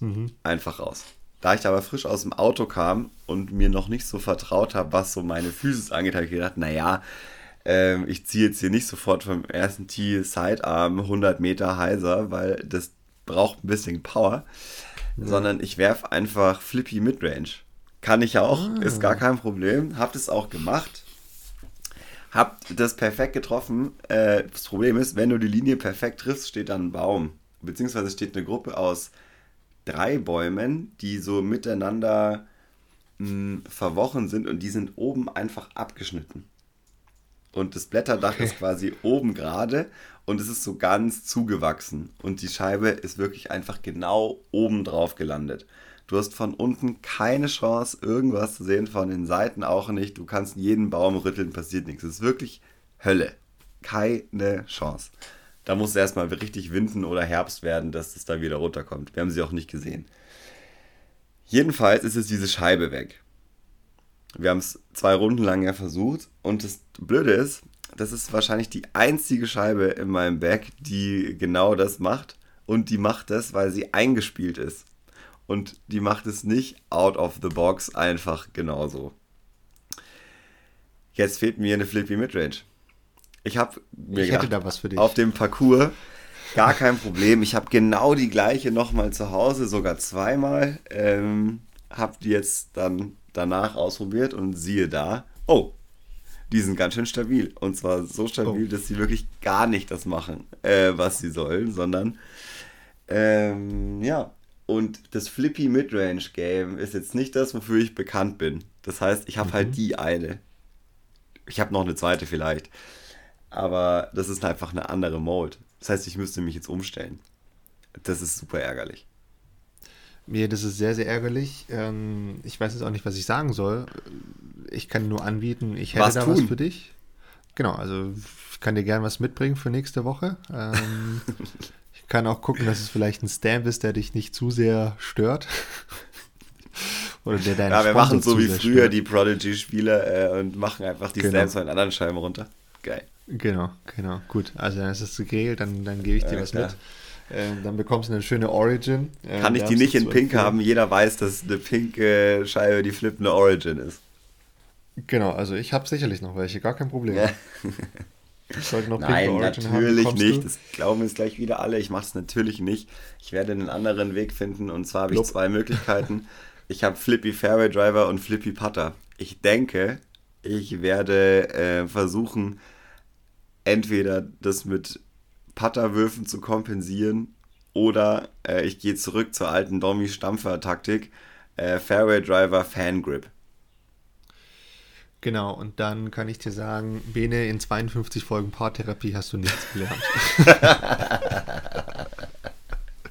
Speaker 2: Mhm.
Speaker 1: Einfach raus. Da ich aber frisch aus dem Auto kam und mir noch nicht so vertraut habe, was so meine Physis angeht, habe ich gedacht, naja, ähm, ich ziehe jetzt hier nicht sofort vom ersten Tee Sidearm 100 Meter heiser, weil das braucht ein bisschen Power, ja. sondern ich werfe einfach Flippy Midrange. Kann ich auch, ah. ist gar kein Problem. Hab das auch gemacht. Hab das perfekt getroffen. Äh, das Problem ist, wenn du die Linie perfekt triffst, steht dann ein Baum. Beziehungsweise steht eine Gruppe aus drei Bäumen, die so miteinander mh, hm, verwochen sind und die sind oben einfach abgeschnitten. Und das Blätterdach okay. ist quasi oben gerade und es ist so ganz zugewachsen. Und die Scheibe ist wirklich einfach genau oben drauf gelandet. Du hast von unten keine Chance, irgendwas zu sehen, von den Seiten auch nicht. Du kannst jeden Baum rütteln, passiert nichts. Es ist wirklich Hölle. Keine Chance. Da muss es erstmal richtig Winden oder Herbst werden, dass es da wieder runterkommt. Wir haben sie auch nicht gesehen. Jedenfalls ist es diese Scheibe weg. Wir haben es zwei Runden lang ja versucht und das Blöde ist, das ist wahrscheinlich die einzige Scheibe in meinem Bag, die genau das macht. Und die macht das, weil sie eingespielt ist. Und die macht es nicht out of the box einfach genauso. Jetzt fehlt mir eine Flippy Midrange. Ich habe mir
Speaker 2: ich gedacht, da was für dich.
Speaker 1: auf dem Parcours gar kein Problem. Ich habe genau die gleiche nochmal zu Hause, sogar zweimal. Ähm, habe die jetzt dann danach ausprobiert und siehe da, oh, die sind ganz schön stabil. Und zwar so stabil, oh. dass sie wirklich gar nicht das machen, äh, was sie sollen, sondern ähm, ja. Und das Flippy Midrange Game ist jetzt nicht das, wofür ich bekannt bin. Das heißt, ich habe halt mhm. halt die eine. Ich habe noch eine zweite vielleicht. Aber das ist einfach eine andere Mode. Das heißt, ich müsste mich jetzt umstellen. Das ist super ärgerlich.
Speaker 2: Mir, das ist sehr, sehr ärgerlich. Ähm, ich weiß jetzt auch nicht, was ich sagen soll ich kann nur anbieten, ich hätte was da tun. was für dich. Genau, also ich kann dir gerne was mitbringen für nächste Woche. Ähm, <laughs> ich kann auch gucken, dass es vielleicht ein Stamp ist, der dich nicht zu sehr stört.
Speaker 1: Oder der deinen Ja, wir Sponsor machen so wie früher stört. die Prodigy-Spiele äh, und machen einfach die genau. Stamps von anderen Scheiben runter. Geil.
Speaker 2: Genau, genau. Gut, also dann ist es geregelt, dann, dann gebe ich dir ja, was klar. mit. Ähm, dann bekommst du eine schöne Origin.
Speaker 1: Ähm, Kann ich die nicht in Pink haben? Jeder weiß, dass eine pinke Scheibe die flippende Origin ist.
Speaker 2: Genau, also ich habe sicherlich noch welche, gar kein Problem. Ja.
Speaker 1: noch Nein, natürlich haben, nicht. Du? Das glauben jetzt gleich wieder alle. Ich mache es natürlich nicht. Ich werde einen anderen Weg finden und zwar habe ich zwei Möglichkeiten. Ich habe Flippy Fairway Driver und Flippy Putter. Ich denke, ich werde äh, versuchen, entweder das mit Putterwürfen zu kompensieren oder äh, ich gehe zurück zur alten Domi-Stampfer-Taktik. Äh, Fairway Driver Fan Grip.
Speaker 2: Genau, und dann kann ich dir sagen, Bene, in 52 Folgen Paartherapie hast du nichts gelernt. <laughs>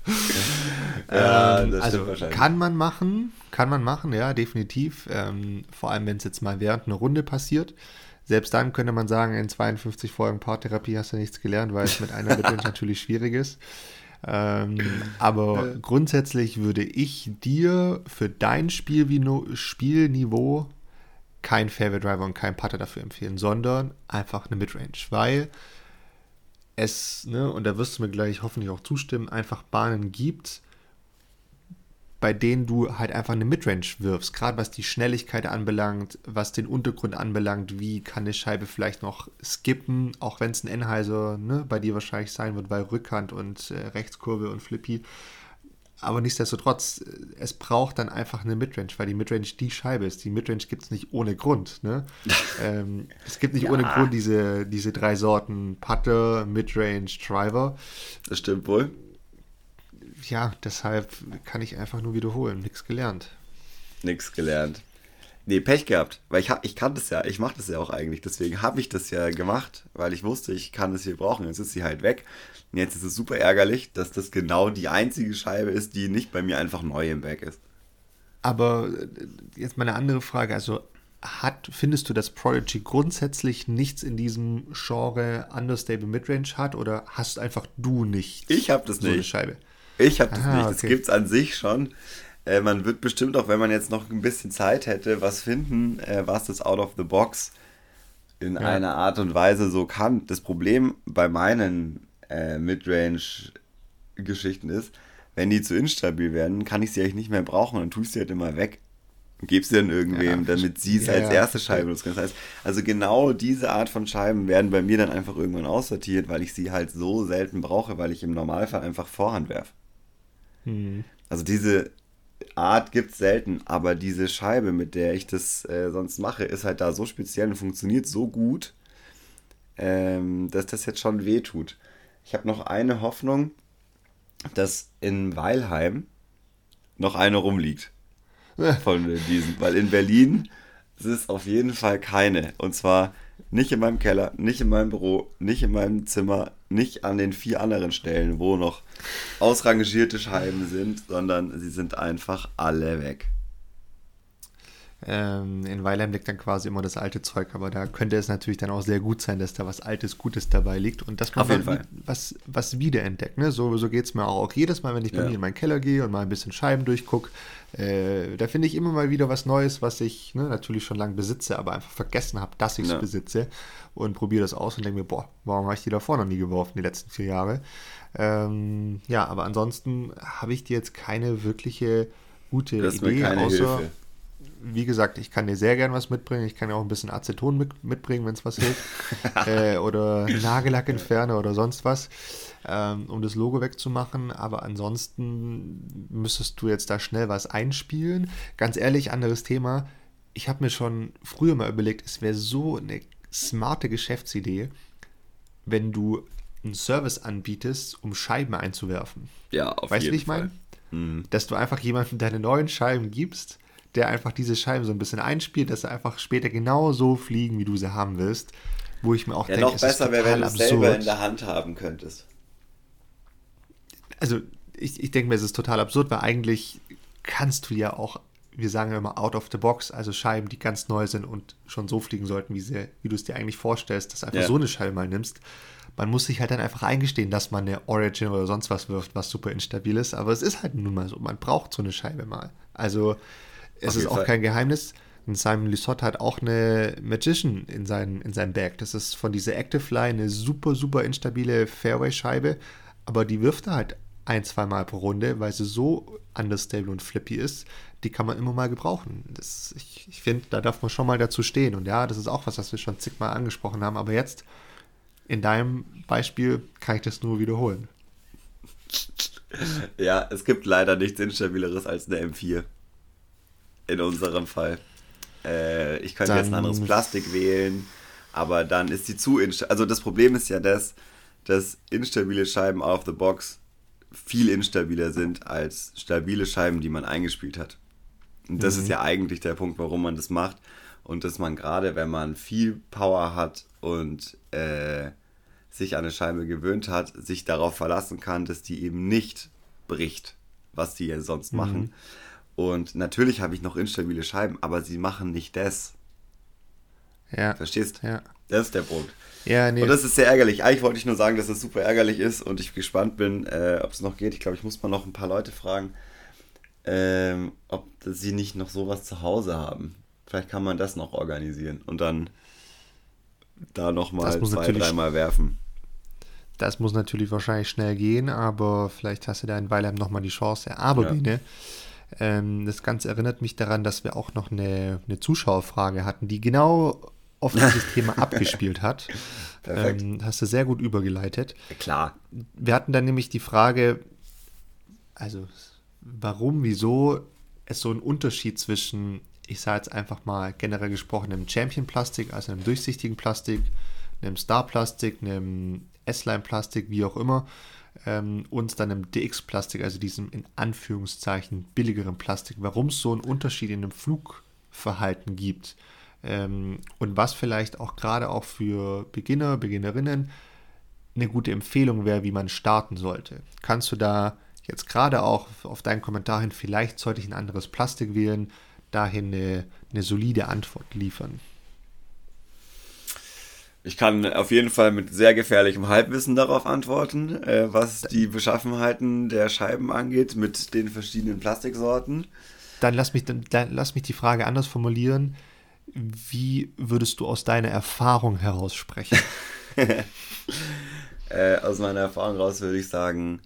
Speaker 2: <laughs> ja, ähm, also kann man machen, kann man machen, ja, definitiv. Ähm, vor allem, wenn es jetzt mal während einer Runde passiert. Selbst dann könnte man sagen, in 52 Folgen Paartherapie hast du nichts gelernt, weil es mit einer Mittel <laughs> natürlich schwierig ist. Ähm, aber grundsätzlich würde ich dir für dein Spielniveau kein Fairway Driver und kein Putter dafür empfehlen, sondern einfach eine Midrange, weil es, ne, und da wirst du mir gleich hoffentlich auch zustimmen, einfach Bahnen gibt, bei denen du halt einfach eine Midrange wirfst, gerade was die Schnelligkeit anbelangt, was den Untergrund anbelangt, wie kann eine Scheibe vielleicht noch skippen, auch wenn es ein Enheiser ne, bei dir wahrscheinlich sein wird, weil Rückhand und äh, Rechtskurve und Flippy aber nichtsdestotrotz, es braucht dann einfach eine Midrange, weil die Midrange die Scheibe ist. Die Midrange gibt es nicht ohne Grund. Ne? <laughs> ähm, es gibt nicht ja. ohne Grund diese, diese drei Sorten Putter, Midrange, Driver.
Speaker 1: Das stimmt wohl.
Speaker 2: Ja, deshalb kann ich einfach nur wiederholen. Nichts gelernt.
Speaker 1: Nichts gelernt. Nee, Pech gehabt, weil ich, ich kann das ja, ich mache das ja auch eigentlich, deswegen habe ich das ja gemacht, weil ich wusste, ich kann das hier brauchen. Jetzt ist sie halt weg. Und jetzt ist es super ärgerlich, dass das genau die einzige Scheibe ist, die nicht bei mir einfach neu im Bag ist.
Speaker 2: Aber äh, jetzt mal eine andere Frage. Also hat, findest du, dass Prodigy grundsätzlich nichts in diesem Genre Understable Midrange hat oder hast einfach du nicht?
Speaker 1: Ich habe das
Speaker 2: so
Speaker 1: nicht.
Speaker 2: Eine Scheibe?
Speaker 1: Ich habe das Aha, nicht. Das okay. gibt es an sich schon. Äh, man wird bestimmt auch, wenn man jetzt noch ein bisschen Zeit hätte, was finden, äh, was das out of the box in ja. einer Art und Weise so kann. Das Problem bei meinen äh, Midrange-Geschichten ist, wenn die zu instabil werden, kann ich sie eigentlich nicht mehr brauchen und dann tue ich sie halt immer weg und gebe sie dann irgendwem, ja, damit sie es ja, als erste Scheibe nutzen Das heißt, also genau diese Art von Scheiben werden bei mir dann einfach irgendwann aussortiert, weil ich sie halt so selten brauche, weil ich im Normalfall einfach Vorhand werfe. Mhm. Also diese Art gibt es selten, aber diese Scheibe, mit der ich das äh, sonst mache, ist halt da so speziell und funktioniert so gut, ähm, dass das jetzt schon weh tut. Ich habe noch eine Hoffnung, dass in Weilheim noch eine rumliegt. <laughs> Von diesen. Weil in Berlin ist es auf jeden Fall keine. Und zwar nicht in meinem Keller, nicht in meinem Büro, nicht in meinem Zimmer, nicht an den vier anderen Stellen, wo noch ausrangierte Scheiben sind, sondern sie sind einfach alle weg.
Speaker 2: Ähm, in Weilheim liegt dann quasi immer das alte Zeug, aber da könnte es natürlich dann auch sehr gut sein, dass da was Altes, Gutes dabei liegt und dass man Auf was, was wiederentdeckt. Ne? So, so geht es mir auch. Jedes Mal, wenn ich bei ja. mir in meinen Keller gehe und mal ein bisschen Scheiben durchgucke, äh, da finde ich immer mal wieder was Neues, was ich ne, natürlich schon lange besitze, aber einfach vergessen habe, dass ich es ja. besitze und probiere das aus und denke mir, boah, warum habe ich die davor noch nie geworfen, die letzten vier Jahre? Ähm, ja, aber ansonsten habe ich dir jetzt keine wirkliche gute Idee, außer. Hilfe wie gesagt, ich kann dir sehr gern was mitbringen. Ich kann dir auch ein bisschen Aceton mit, mitbringen, wenn es was hilft. <laughs> äh, oder Nagellackentferner oder sonst was, ähm, um das Logo wegzumachen. Aber ansonsten müsstest du jetzt da schnell was einspielen. Ganz ehrlich, anderes Thema. Ich habe mir schon früher mal überlegt, es wäre so eine smarte Geschäftsidee, wenn du einen Service anbietest, um Scheiben einzuwerfen. Ja, auf weißt jeden Fall. Weißt du, wie ich meine? Mhm. Dass du einfach jemandem deine neuen Scheiben gibst der einfach diese Scheiben so ein bisschen einspielt, dass sie einfach später genau so fliegen, wie du sie haben willst. Wo ich mir auch ja, denke, noch besser wäre, wenn du es selber in der Hand haben könntest. Also, ich, ich denke mir, es ist total absurd, weil eigentlich kannst du ja auch, wir sagen immer out of the box, also Scheiben, die ganz neu sind und schon so fliegen sollten, wie, sie, wie du es dir eigentlich vorstellst, dass du einfach ja. so eine Scheibe mal nimmst. Man muss sich halt dann einfach eingestehen, dass man eine Origin oder sonst was wirft, was super instabil ist. Aber es ist halt nun mal so, man braucht so eine Scheibe mal. Also es ist auch Fall. kein Geheimnis. Und Simon Lissot hat auch eine Magician in, seinem in seinem Bag. Das ist von dieser Active Fly eine super, super instabile Fairway-Scheibe. Aber die wirft er halt ein, zwei Mal pro Runde, weil sie so understable und flippy ist. Die kann man immer mal gebrauchen. Das, ich ich finde, da darf man schon mal dazu stehen. Und ja, das ist auch was, was wir schon zigmal angesprochen haben. Aber jetzt, in deinem Beispiel, kann ich das nur wiederholen. <laughs>
Speaker 1: Ja, es gibt leider nichts Instabileres als eine M4 in unserem Fall. Äh, ich könnte dann jetzt ein anderes Plastik wählen, aber dann ist die zu instabil. Also das Problem ist ja das, dass instabile Scheiben out of the box viel instabiler sind als stabile Scheiben, die man eingespielt hat. Und das mhm. ist ja eigentlich der Punkt, warum man das macht. Und dass man gerade, wenn man viel Power hat und äh, sich an eine Scheibe gewöhnt hat, sich darauf verlassen kann, dass die eben nicht bricht, was die ja sonst mhm. machen. Und natürlich habe ich noch instabile Scheiben, aber sie machen nicht das. Ja. Verstehst? Ja. Das ist der Punkt. Ja, nee. Und das ist sehr ärgerlich. Eigentlich wollte ich nur sagen, dass es das super ärgerlich ist und ich gespannt bin, äh, ob es noch geht. Ich glaube, ich muss mal noch ein paar Leute fragen, ähm, ob sie nicht noch sowas zu Hause haben. Vielleicht kann man das noch organisieren und dann da nochmal zwei, dreimal werfen.
Speaker 2: Das muss natürlich wahrscheinlich schnell gehen, aber vielleicht hast du da in Weilheim nochmal die Chance. Aber ja. Biene, ähm, das Ganze erinnert mich daran, dass wir auch noch eine, eine Zuschauerfrage hatten, die genau auf dieses <laughs> Thema abgespielt hat. Perfekt. Ähm, hast du sehr gut übergeleitet.
Speaker 1: Klar.
Speaker 2: Wir hatten dann nämlich die Frage, also warum, wieso es so einen Unterschied zwischen, ich sage jetzt einfach mal generell gesprochen, einem Champion-Plastik, also einem durchsichtigen Plastik, einem Star-Plastik, einem S-Line-Plastik, wie auch immer, ähm, und dann im DX-Plastik, also diesem in Anführungszeichen billigeren Plastik, warum es so einen Unterschied in dem Flugverhalten gibt ähm, und was vielleicht auch gerade auch für Beginner, Beginnerinnen eine gute Empfehlung wäre, wie man starten sollte. Kannst du da jetzt gerade auch auf deinen Kommentar hin, vielleicht sollte ich ein anderes Plastik wählen, dahin eine, eine solide Antwort liefern?
Speaker 1: Ich kann auf jeden Fall mit sehr gefährlichem Halbwissen darauf antworten, äh, was die Beschaffenheiten der Scheiben angeht mit den verschiedenen Plastiksorten.
Speaker 2: Dann lass mich, dann, dann lass mich die Frage anders formulieren. Wie würdest du aus deiner Erfahrung heraus sprechen? <laughs> <laughs>
Speaker 1: äh, aus meiner Erfahrung heraus würde ich sagen,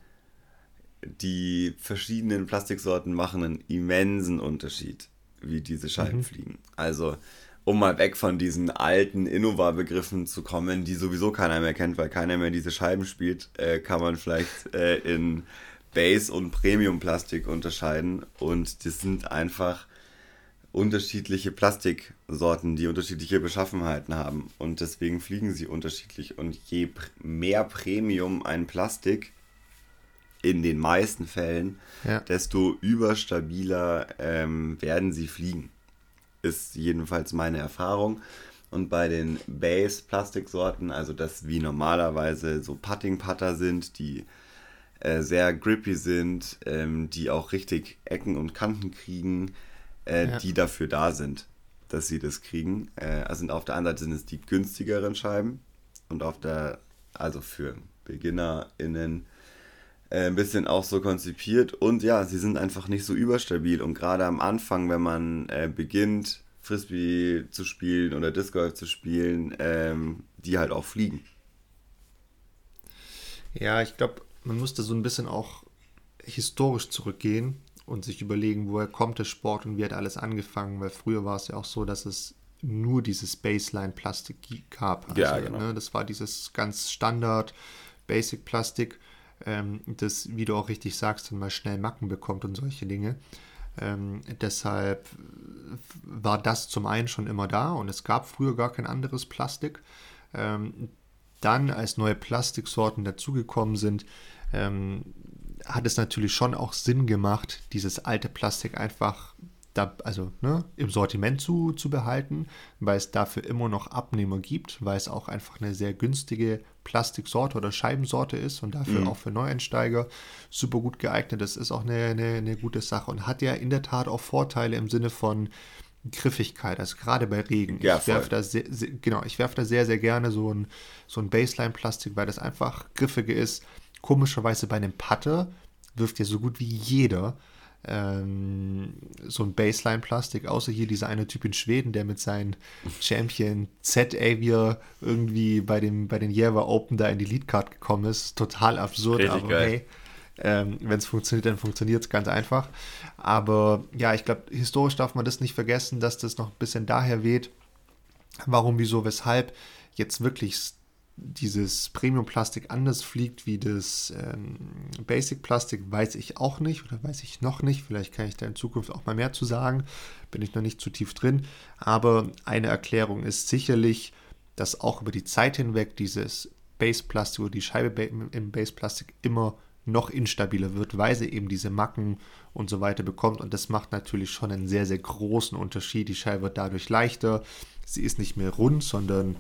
Speaker 1: die verschiedenen Plastiksorten machen einen immensen Unterschied, wie diese Scheiben
Speaker 2: Mhm.
Speaker 1: fliegen. Also, um mal weg von diesen alten Innova-Begriffen zu kommen, die sowieso keiner mehr kennt, weil keiner mehr diese Scheiben spielt, äh, kann man vielleicht äh, in Base- und Premium-Plastik unterscheiden. Und das sind einfach unterschiedliche Plastiksorten, die unterschiedliche Beschaffenheiten haben. Und deswegen fliegen sie unterschiedlich. Und je pr- mehr Premium ein Plastik, in den meisten Fällen,
Speaker 2: Ja.
Speaker 1: desto überstabiler ähm, werden sie fliegen. Ist jedenfalls meine Erfahrung. Und bei den Base-Plastiksorten, also das wie normalerweise so Putting-Putter sind, die äh, sehr grippy sind, ähm, die auch richtig Ecken und Kanten kriegen, äh,
Speaker 2: Ja.
Speaker 1: die dafür da sind, dass sie das kriegen. Äh, also auf der einen Seite sind es die günstigeren Scheiben und auf der, also für BeginnerInnen, äh, ein bisschen auch so konzipiert und ja, sie sind einfach nicht so überstabil und gerade am Anfang, wenn man äh, beginnt, Frisbee zu spielen oder Disc Golf zu spielen, ähm, die halt auch fliegen.
Speaker 2: Ja, ich glaube, man musste so ein bisschen auch historisch zurückgehen und sich überlegen, woher kommt der Sport und wie hat alles angefangen, weil früher war es ja auch so, dass es nur dieses Baseline-Plastik gab. Also,
Speaker 1: Ja, genau.
Speaker 2: Ne, das war dieses ganz Standard Basic-Plastik, ähm, das, wie du auch richtig sagst, dann mal schnell Macken bekommt und solche Dinge. Ähm, deshalb war das zum einen schon immer da und es gab früher gar kein anderes Plastik. Ähm, dann, als neue Plastiksorten dazugekommen sind, ähm, hat es natürlich schon auch Sinn gemacht, dieses alte Plastik einfach da, also, ne, im Sortiment zu, zu behalten, weil es dafür immer noch Abnehmer gibt, weil es auch einfach eine sehr günstige Plastiksorte oder Scheibensorte ist und dafür auch für Neueinsteiger super gut geeignet. Das ist auch eine, eine, eine gute Sache und hat ja in der Tat auch Vorteile im Sinne von Griffigkeit, also gerade bei Regen.
Speaker 1: Ja,
Speaker 2: ich werfe da sehr, sehr, genau, ich werfe da sehr, sehr gerne so ein, so ein Baseline-Plastik, weil das einfach griffiger ist. Komischerweise bei einem Putter wirft ja so gut wie jeder ähm, so ein Baseline-Plastik, außer hier dieser eine Typ in Schweden, der mit seinen Champion Z-Avier irgendwie bei, dem, bei den Java Open da in die Leadcard gekommen ist. Total absurd,
Speaker 1: Richtig
Speaker 2: aber
Speaker 1: geil.
Speaker 2: hey, ähm, wenn es funktioniert, dann funktioniert es ganz einfach. Aber ja, ich glaube, historisch darf man das nicht vergessen, dass das noch ein bisschen daher weht. Warum, wieso, weshalb jetzt wirklich dieses Premium-Plastik anders fliegt wie das ähm, Basic-Plastik, weiß ich auch nicht oder weiß ich noch nicht. Vielleicht kann ich da in Zukunft auch mal mehr zu sagen. Bin ich noch nicht zu tief drin. Aber eine Erklärung ist sicherlich, dass auch über die Zeit hinweg dieses Base-Plastik oder die Scheibe im Base-Plastik immer noch instabiler wird, weil sie eben diese Macken und so weiter bekommt. Und das macht natürlich schon einen sehr, sehr großen Unterschied. Die Scheibe wird dadurch leichter. Sie ist nicht mehr rund, sondern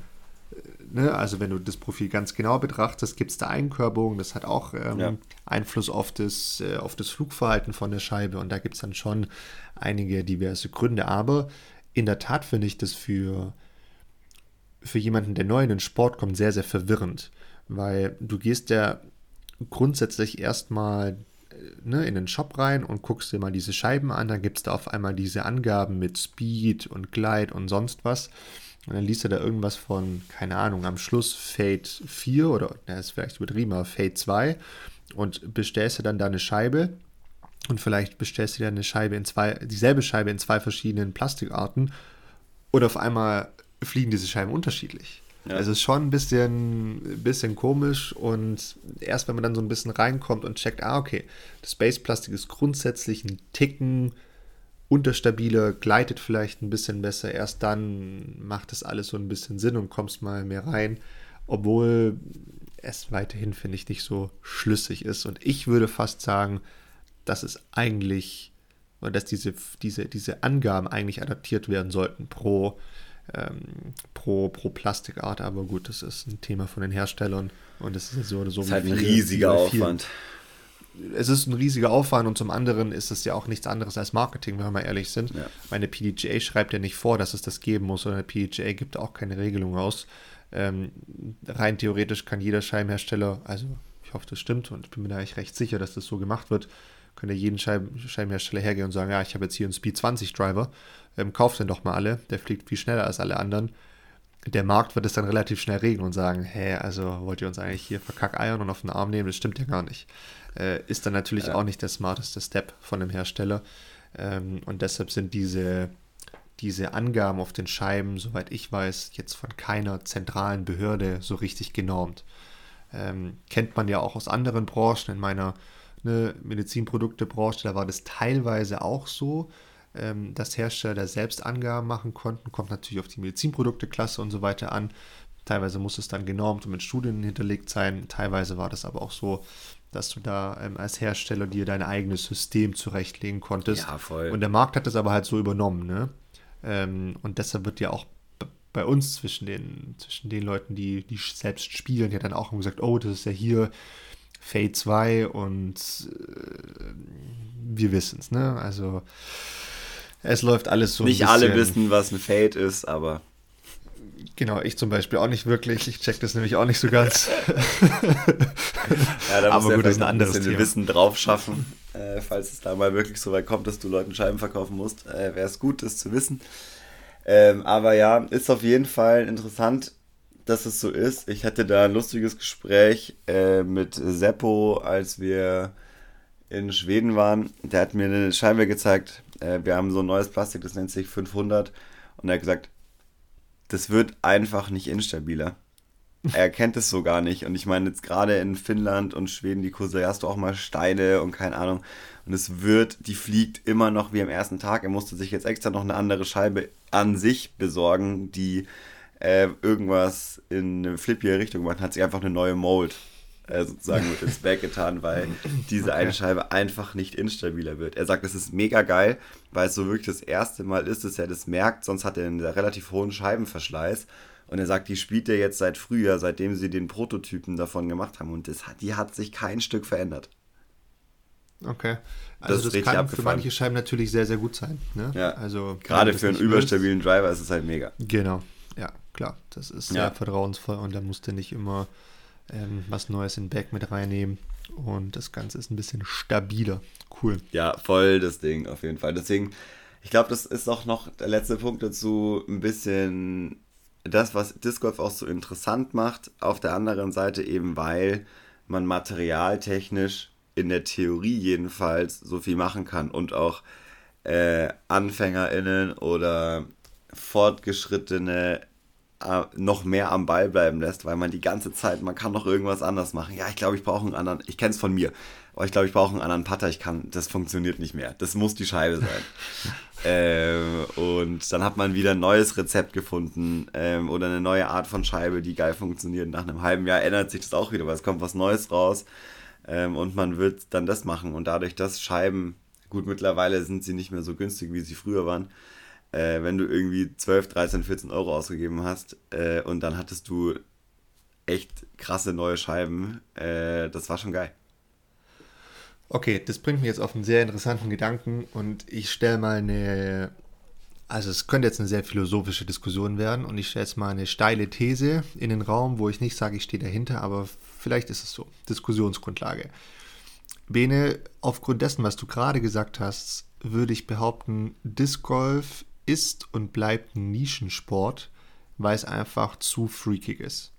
Speaker 2: ne, also wenn du das Profil ganz genau betrachtest, gibt es da Einkörperungen, das hat auch ähm,
Speaker 1: Ja.
Speaker 2: Einfluss auf das, äh, auf das Flugverhalten von der Scheibe und da gibt es dann schon einige diverse Gründe, aber in der Tat finde ich das für, für jemanden, der neu in den Sport kommt, sehr, sehr verwirrend, weil du gehst ja grundsätzlich erstmal äh, ne, in den Shop rein und guckst dir mal diese Scheiben an, dann gibt es da auf einmal diese Angaben mit Speed und Glide und sonst was. Und dann liest du da irgendwas von, keine Ahnung, am Schluss Fade 4 oder, na, ist vielleicht übertrieben, aber Fade 2 und bestellst du dann da eine Scheibe und vielleicht bestellst du dir eine Scheibe in zwei, dieselbe Scheibe in zwei verschiedenen Plastikarten und auf einmal fliegen diese Scheiben unterschiedlich.
Speaker 1: Ja.
Speaker 2: Also es ist schon ein bisschen, bisschen komisch und erst wenn man dann so ein bisschen reinkommt und checkt, ah, okay, das Base-Plastik ist grundsätzlich ein Ticken unterstabiler, gleitet vielleicht ein bisschen besser, erst dann macht das alles so ein bisschen Sinn und kommst mal mehr rein, obwohl es weiterhin, finde ich, nicht so schlüssig ist. Und ich würde fast sagen, dass es eigentlich, oder dass diese, diese, diese Angaben eigentlich adaptiert werden sollten pro, ähm, pro, pro Plastikart. Aber gut, das ist ein Thema von den Herstellern und das ist so oder so.
Speaker 1: Das ist halt ein riesiger. Aufwand.
Speaker 2: Es ist ein riesiger Aufwand und zum anderen ist es ja auch nichts anderes als Marketing, wenn wir mal ehrlich sind.
Speaker 1: Ja.
Speaker 2: Meine PDGA schreibt ja nicht vor, dass es das geben muss, sondern die PDGA gibt auch keine Regelung aus. Ähm, rein theoretisch kann jeder Scheibenhersteller, also ich hoffe, das stimmt und ich bin mir da eigentlich recht sicher, dass das so gemacht wird, könnte jeden Scheib Scheibenhersteller hergehen und sagen, ja, ich habe jetzt hier einen Speed 20 Driver, ähm, kauft den doch mal alle, der fliegt viel schneller als alle anderen. Der Markt wird es dann relativ schnell regeln und sagen, hä, also wollt ihr uns eigentlich hier verkackeiern und auf den Arm nehmen? Das stimmt ja gar nicht. Äh, ist dann natürlich ja. auch nicht der smarteste Step von dem Hersteller. Ähm, und deshalb sind diese, diese Angaben auf den Scheiben, soweit ich weiß, jetzt von keiner zentralen Behörde so richtig genormt. Ähm, kennt man ja auch aus anderen Branchen. In meiner ne, Medizinproduktebranche, da war das teilweise auch so ähm, dass Hersteller da selbst Angaben machen konnten. Kommt natürlich auf die Medizinprodukteklasse und so weiter an. Teilweise muss es dann genormt und mit Studien hinterlegt sein. Teilweise war das aber auch so, dass du da ähm, als Hersteller dir dein eigenes System zurechtlegen konntest. Ja, voll. Und der Markt hat das aber halt so übernommen. Ne? Ähm, und deshalb wird ja auch bei uns zwischen den, zwischen den Leuten, die, die selbst spielen, ja dann auch gesagt, oh, das ist ja hier Fate 2 und äh, wir wissen es, ne? Also es läuft alles so.
Speaker 1: Nicht alle wissen, was ein Fade ist, aber.
Speaker 2: Genau, ich zum Beispiel auch nicht wirklich. Ich check das nämlich auch nicht so ganz. <laughs>
Speaker 1: ja, da aber gut, das ist ein anderes ein Thema. Wissen drauf schaffen, äh, falls es da mal wirklich so weit kommt, dass du Leuten Scheiben verkaufen musst. Äh, Wäre es gut, das zu wissen. Ähm, aber ja, ist auf jeden Fall interessant, dass es so ist. Ich hatte da ein lustiges Gespräch äh, mit Seppo, als wir in Schweden waren. Der hat mir eine Scheibe gezeigt äh, wir haben so ein neues Plastik, das nennt sich 500. Und er hat gesagt, das wird einfach nicht instabiler. Er erkennt es so gar nicht. Und ich meine, jetzt gerade in Finnland und Schweden, die Kurse, hast du auch mal Steine und keine Ahnung. Und es wird, die fliegt immer noch wie am ersten Tag. Er musste sich jetzt extra noch eine andere Scheibe an sich besorgen, die äh, irgendwas in eine flippige Richtung macht. Hat sich einfach eine neue Mold äh, sozusagen mit ins Bag getan, weil diese okay. eine Scheibe einfach nicht instabiler wird. Er sagt, das ist mega geil, weil es so wirklich das erste Mal ist, dass er das merkt, sonst hat er einen relativ hohen Scheibenverschleiß. Und er sagt, die spielt er jetzt seit Frühjahr, seitdem sie den Prototypen davon gemacht haben. Und das hat, die hat sich kein Stück verändert.
Speaker 2: Okay. Also das, das kann für manche Scheiben natürlich sehr, sehr gut sein. Ne?
Speaker 1: Ja. Also, Gerade für einen überstabilen Driver ist es halt mega.
Speaker 2: Genau. Ja, klar. Das ist ja. sehr vertrauensvoll und da musst du nicht immer ähm, was Neues in Back mit reinnehmen. Und das Ganze ist ein bisschen stabiler. Cool.
Speaker 1: Ja, voll das Ding auf jeden Fall. Deswegen, ich glaube, das ist auch noch der letzte Punkt dazu, ein bisschen das, was Disc Golf auch so interessant macht. Auf der anderen Seite eben, weil man materialtechnisch in der Theorie jedenfalls so viel machen kann und auch äh, AnfängerInnen oder Fortgeschrittene äh, noch mehr am Ball bleiben lässt, weil man die ganze Zeit, man kann noch irgendwas anders machen. Ja, ich glaube, ich brauche einen anderen, ich kenne es von mir, aber ich glaube, ich brauche einen anderen Putter, ich kann, das funktioniert nicht mehr. Das muss die Scheibe sein. <laughs> ähm, und dann hat man wieder ein neues Rezept gefunden ähm, oder eine neue Art von Scheibe, die geil funktioniert. Nach einem halben Jahr ändert sich das auch wieder, weil es kommt was Neues raus ähm, und man wird dann das machen und dadurch, dass Scheiben, gut, mittlerweile sind sie nicht mehr so günstig, wie sie früher waren, äh, wenn du irgendwie 12, 13, 14 Euro ausgegeben hast äh, und dann hattest du echt krasse neue Scheiben. Äh, das war schon geil.
Speaker 2: Okay, das bringt mich jetzt auf einen sehr interessanten Gedanken und ich stelle mal eine, also es könnte jetzt eine sehr philosophische Diskussion werden und ich stelle jetzt mal eine steile These in den Raum, wo ich nicht sage, ich stehe dahinter, aber vielleicht ist es so. Diskussionsgrundlage. Bene, aufgrund dessen, was du gerade gesagt hast, würde ich behaupten, Disc Golf ist und bleibt ein Nischensport, weil es einfach zu freakig ist.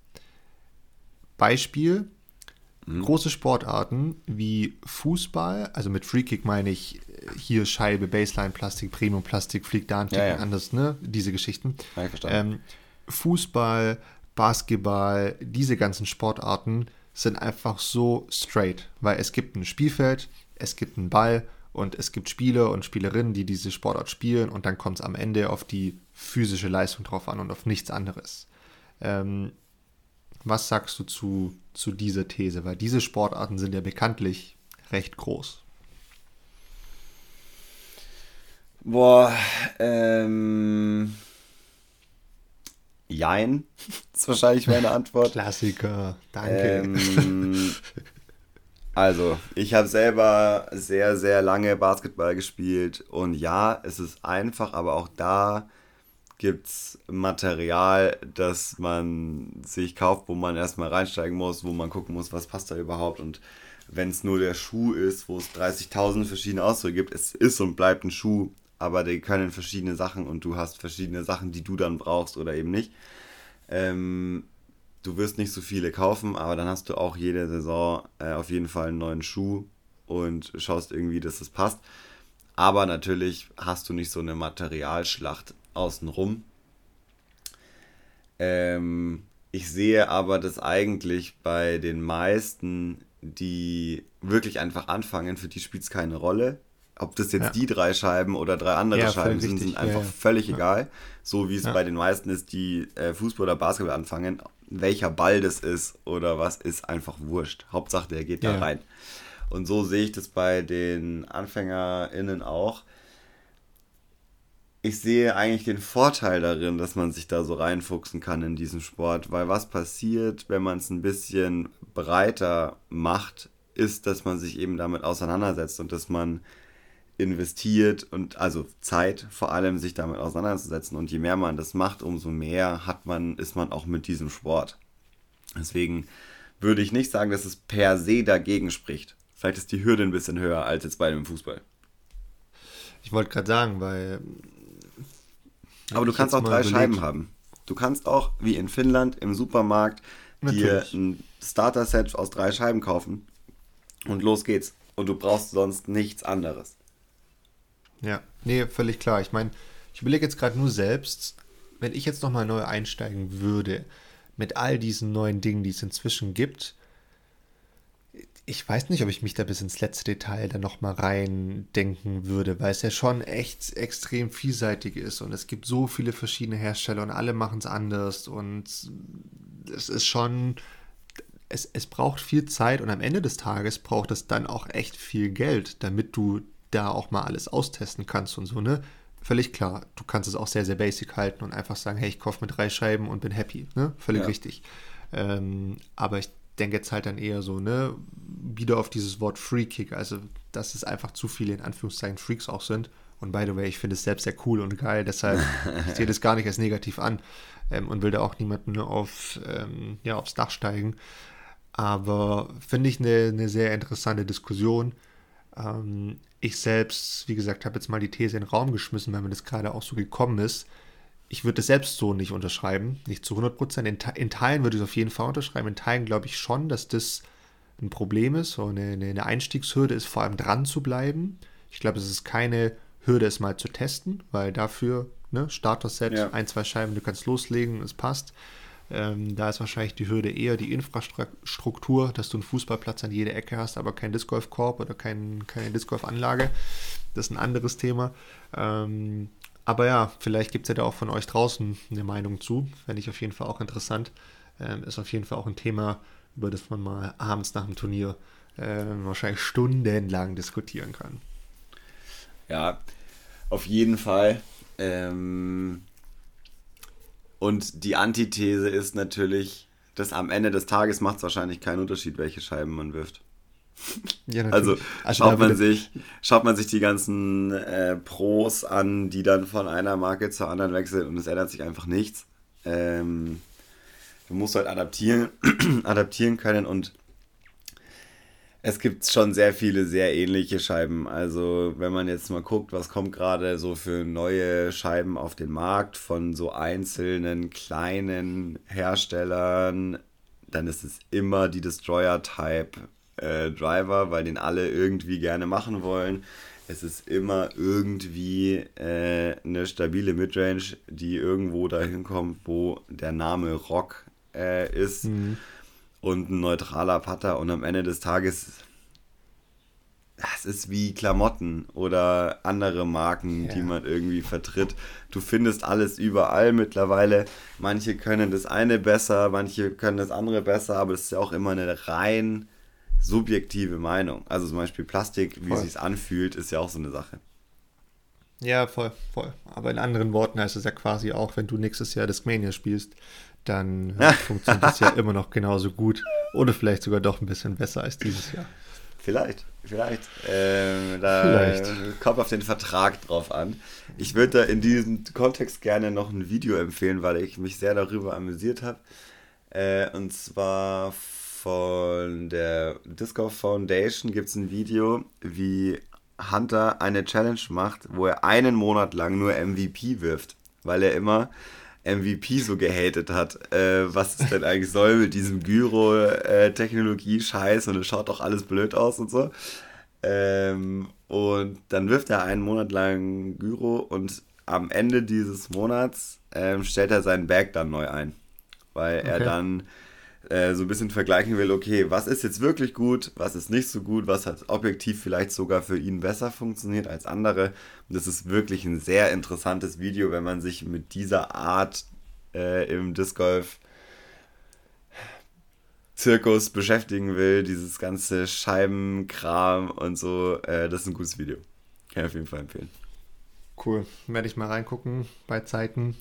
Speaker 2: Beispiel, mhm. große Sportarten wie Fußball, also mit Freakig meine ich äh, hier Scheibe, Baseline, Plastik, Premium, Plastik, fliegt da ein Ticken ja, ja. anders, ne? diese Geschichten. Ja, ähm, Fußball, Basketball, diese ganzen Sportarten sind einfach so straight, weil es gibt ein Spielfeld, es gibt einen Ball und es gibt Spieler und Spielerinnen, die diese Sportart spielen und dann kommt es am Ende auf die physische Leistung drauf an und auf nichts anderes. Ähm, was sagst du zu, zu dieser These? Weil diese Sportarten sind ja bekanntlich recht groß.
Speaker 1: Boah, ähm. Jein, <laughs> ist wahrscheinlich meine Antwort.
Speaker 2: Klassiker, danke.
Speaker 1: Ähm, Also, ich habe selber sehr, sehr lange Basketball gespielt und ja, es ist einfach, aber auch da gibt es Material, das man sich kauft, wo man erstmal reinsteigen muss, wo man gucken muss, was passt da überhaupt und wenn es nur der Schuh ist, wo es 30.000 verschiedene Ausdrücke gibt, es ist und bleibt ein Schuh, aber die können verschiedene Sachen und du hast verschiedene Sachen, die du dann brauchst oder eben nicht. Ähm, du wirst nicht so viele kaufen, aber dann hast du auch jede Saison äh, auf jeden Fall einen neuen Schuh und schaust irgendwie, dass es passt. Aber natürlich hast du nicht so eine Materialschlacht außenrum. Ähm, ich sehe aber, dass eigentlich bei den meisten, die wirklich einfach anfangen, für die spielt es keine Rolle. Ob das jetzt ja. die drei Scheiben oder drei andere ja, Scheiben sind, sind einfach ja, völlig egal. So wie es bei den meisten ist, die äh, Fußball oder Basketball anfangen. Welcher Ball das ist oder was, ist einfach wurscht. Hauptsache, der geht da rein. Und so sehe ich das bei den AnfängerInnen auch ich sehe eigentlich den Vorteil darin, dass man sich da so reinfuchsen kann in diesen Sport, weil was passiert, wenn man es ein bisschen breiter macht, ist, dass man sich eben damit auseinandersetzt und dass man investiert und also Zeit vor allem sich damit auseinanderzusetzen und je mehr man das macht, umso mehr hat man ist man auch mit diesem Sport. Deswegen würde ich nicht sagen, dass es per se dagegen spricht. Vielleicht ist die Hürde ein bisschen höher als jetzt bei dem Fußball.
Speaker 2: Ich wollte gerade sagen, weil
Speaker 1: aber du kannst auch drei überlegt. Scheiben haben. Du kannst auch, wie in Finnland, im Supermarkt Natürlich. dir ein Starter-Set aus drei Scheiben kaufen und los geht's. Und du brauchst sonst nichts anderes.
Speaker 2: Ja, nee, völlig klar. Ich meine, ich überlege jetzt gerade nur selbst, wenn ich jetzt nochmal neu einsteigen würde, mit all diesen neuen Dingen, die es inzwischen gibt, ich weiß nicht, ob ich mich da bis ins letzte Detail dann nochmal reindenken würde, weil es ja schon echt extrem vielseitig ist und es gibt so viele verschiedene Hersteller und alle machen es anders und es ist schon, es, es braucht viel Zeit und am Ende des Tages braucht es dann auch echt viel Geld, damit du da auch mal alles austesten kannst und so, ne? Völlig klar, du kannst es auch sehr, sehr basic halten und einfach sagen, hey, ich kaufe mir drei Scheiben und bin happy, ne? Völlig ja. richtig. Ähm, aber ich denke jetzt halt dann eher so, ne, wieder auf dieses Wort Free Kick, also dass es einfach zu viele in Anführungszeichen Freaks auch sind. Und by the way, ich finde es selbst sehr cool und geil, deshalb <laughs> ich sehe das gar nicht als negativ an ähm, und will da auch niemanden nur auf, ähm, ja, aufs Dach steigen. Aber finde ich eine, eine sehr interessante Diskussion. Ähm, ich selbst, wie gesagt, habe jetzt mal die These in den Raum geschmissen, weil mir das gerade auch so gekommen ist ich würde es selbst so nicht unterschreiben, nicht zu 100 Prozent. In, in, Teilen würde ich es auf jeden Fall unterschreiben. In Teilen glaube ich schon, dass das ein Problem ist, so eine, eine Einstiegshürde ist, vor allem dran zu bleiben. Ich glaube, es ist keine Hürde, es mal zu testen, weil dafür, ne, Starter-Set, ja. ein, zwei Scheiben, du kannst loslegen, es passt. Ähm, da ist wahrscheinlich die Hürde eher die Infrastruktur, dass du einen Fußballplatz an jeder Ecke hast, aber kein Disc Golf Korb oder kein, keine Disc Golf Anlage. Das ist ein anderes Thema. Ähm, aber ja, vielleicht gibt es ja da auch von euch draußen eine Meinung zu. Fände ich auf jeden Fall auch interessant. Ähm, ist auf jeden Fall auch ein Thema, über das man mal abends nach dem Turnier äh, wahrscheinlich stundenlang diskutieren kann.
Speaker 1: Ja, auf jeden Fall. Ähm, und die Antithese ist natürlich, dass am Ende des Tages macht es wahrscheinlich keinen Unterschied, welche Scheiben man wirft. Ja, also, also schaut, man sich, schaut man sich die ganzen äh, Pros an, die dann von einer Marke zur anderen wechseln und es ändert sich einfach nichts. Ähm, du musst halt adaptieren, <clears throat> adaptieren können und es gibt schon sehr viele sehr ähnliche Scheiben. Also wenn man jetzt mal guckt, was kommt gerade so für neue Scheiben auf den Markt von so einzelnen kleinen Herstellern, dann ist es immer die Destroyer-Type äh, Driver, weil den alle irgendwie gerne machen wollen. Es ist immer irgendwie äh, eine stabile Midrange, die irgendwo dahin kommt, wo der Name Rock äh, ist mhm. Und ein neutraler Putter und am Ende des Tages es ist wie Klamotten oder andere Marken, ja. die man irgendwie vertritt. Du findest alles überall mittlerweile. Manche können das eine besser, manche können das andere besser, aber es ist ja auch immer eine rein subjektive Meinung. Also zum Beispiel Plastik, wie es sich anfühlt, ist ja auch so eine Sache.
Speaker 2: Ja, voll, voll. Aber in anderen Worten heißt es ja quasi auch, wenn du nächstes Jahr Discmania spielst, dann äh, <laughs> funktioniert das ja immer noch genauso gut oder vielleicht sogar doch ein bisschen besser als dieses Jahr.
Speaker 1: Vielleicht, vielleicht. Ähm, da vielleicht. kommt auf den Vertrag drauf an. Ich würde da in diesem Kontext gerne noch ein Video empfehlen, weil ich mich sehr darüber amüsiert habe. Äh, und zwar von der Disco Foundation gibt es ein Video, wie Hunter eine Challenge macht, wo er einen Monat lang nur MVP wirft, weil er immer MVP so gehatet hat, äh, was es denn eigentlich soll mit diesem Gyro-Technologie-Scheiß und es schaut doch alles blöd aus und so. Ähm, und dann wirft er einen Monat lang Gyro und am Ende dieses Monats ähm, stellt er seinen Bag dann neu ein. Weil okay. er dann äh, so ein bisschen vergleichen will, okay, was ist jetzt wirklich gut, was ist nicht so gut, was hat objektiv vielleicht sogar für ihn besser funktioniert als andere. Und das ist wirklich ein sehr interessantes Video, wenn man sich mit dieser Art äh, im Disc Golf Zirkus beschäftigen will, dieses ganze Scheibenkram und so, äh, das ist ein gutes Video. Kann ich auf jeden Fall empfehlen.
Speaker 2: Cool. Werde ich mal reingucken bei Zeiten.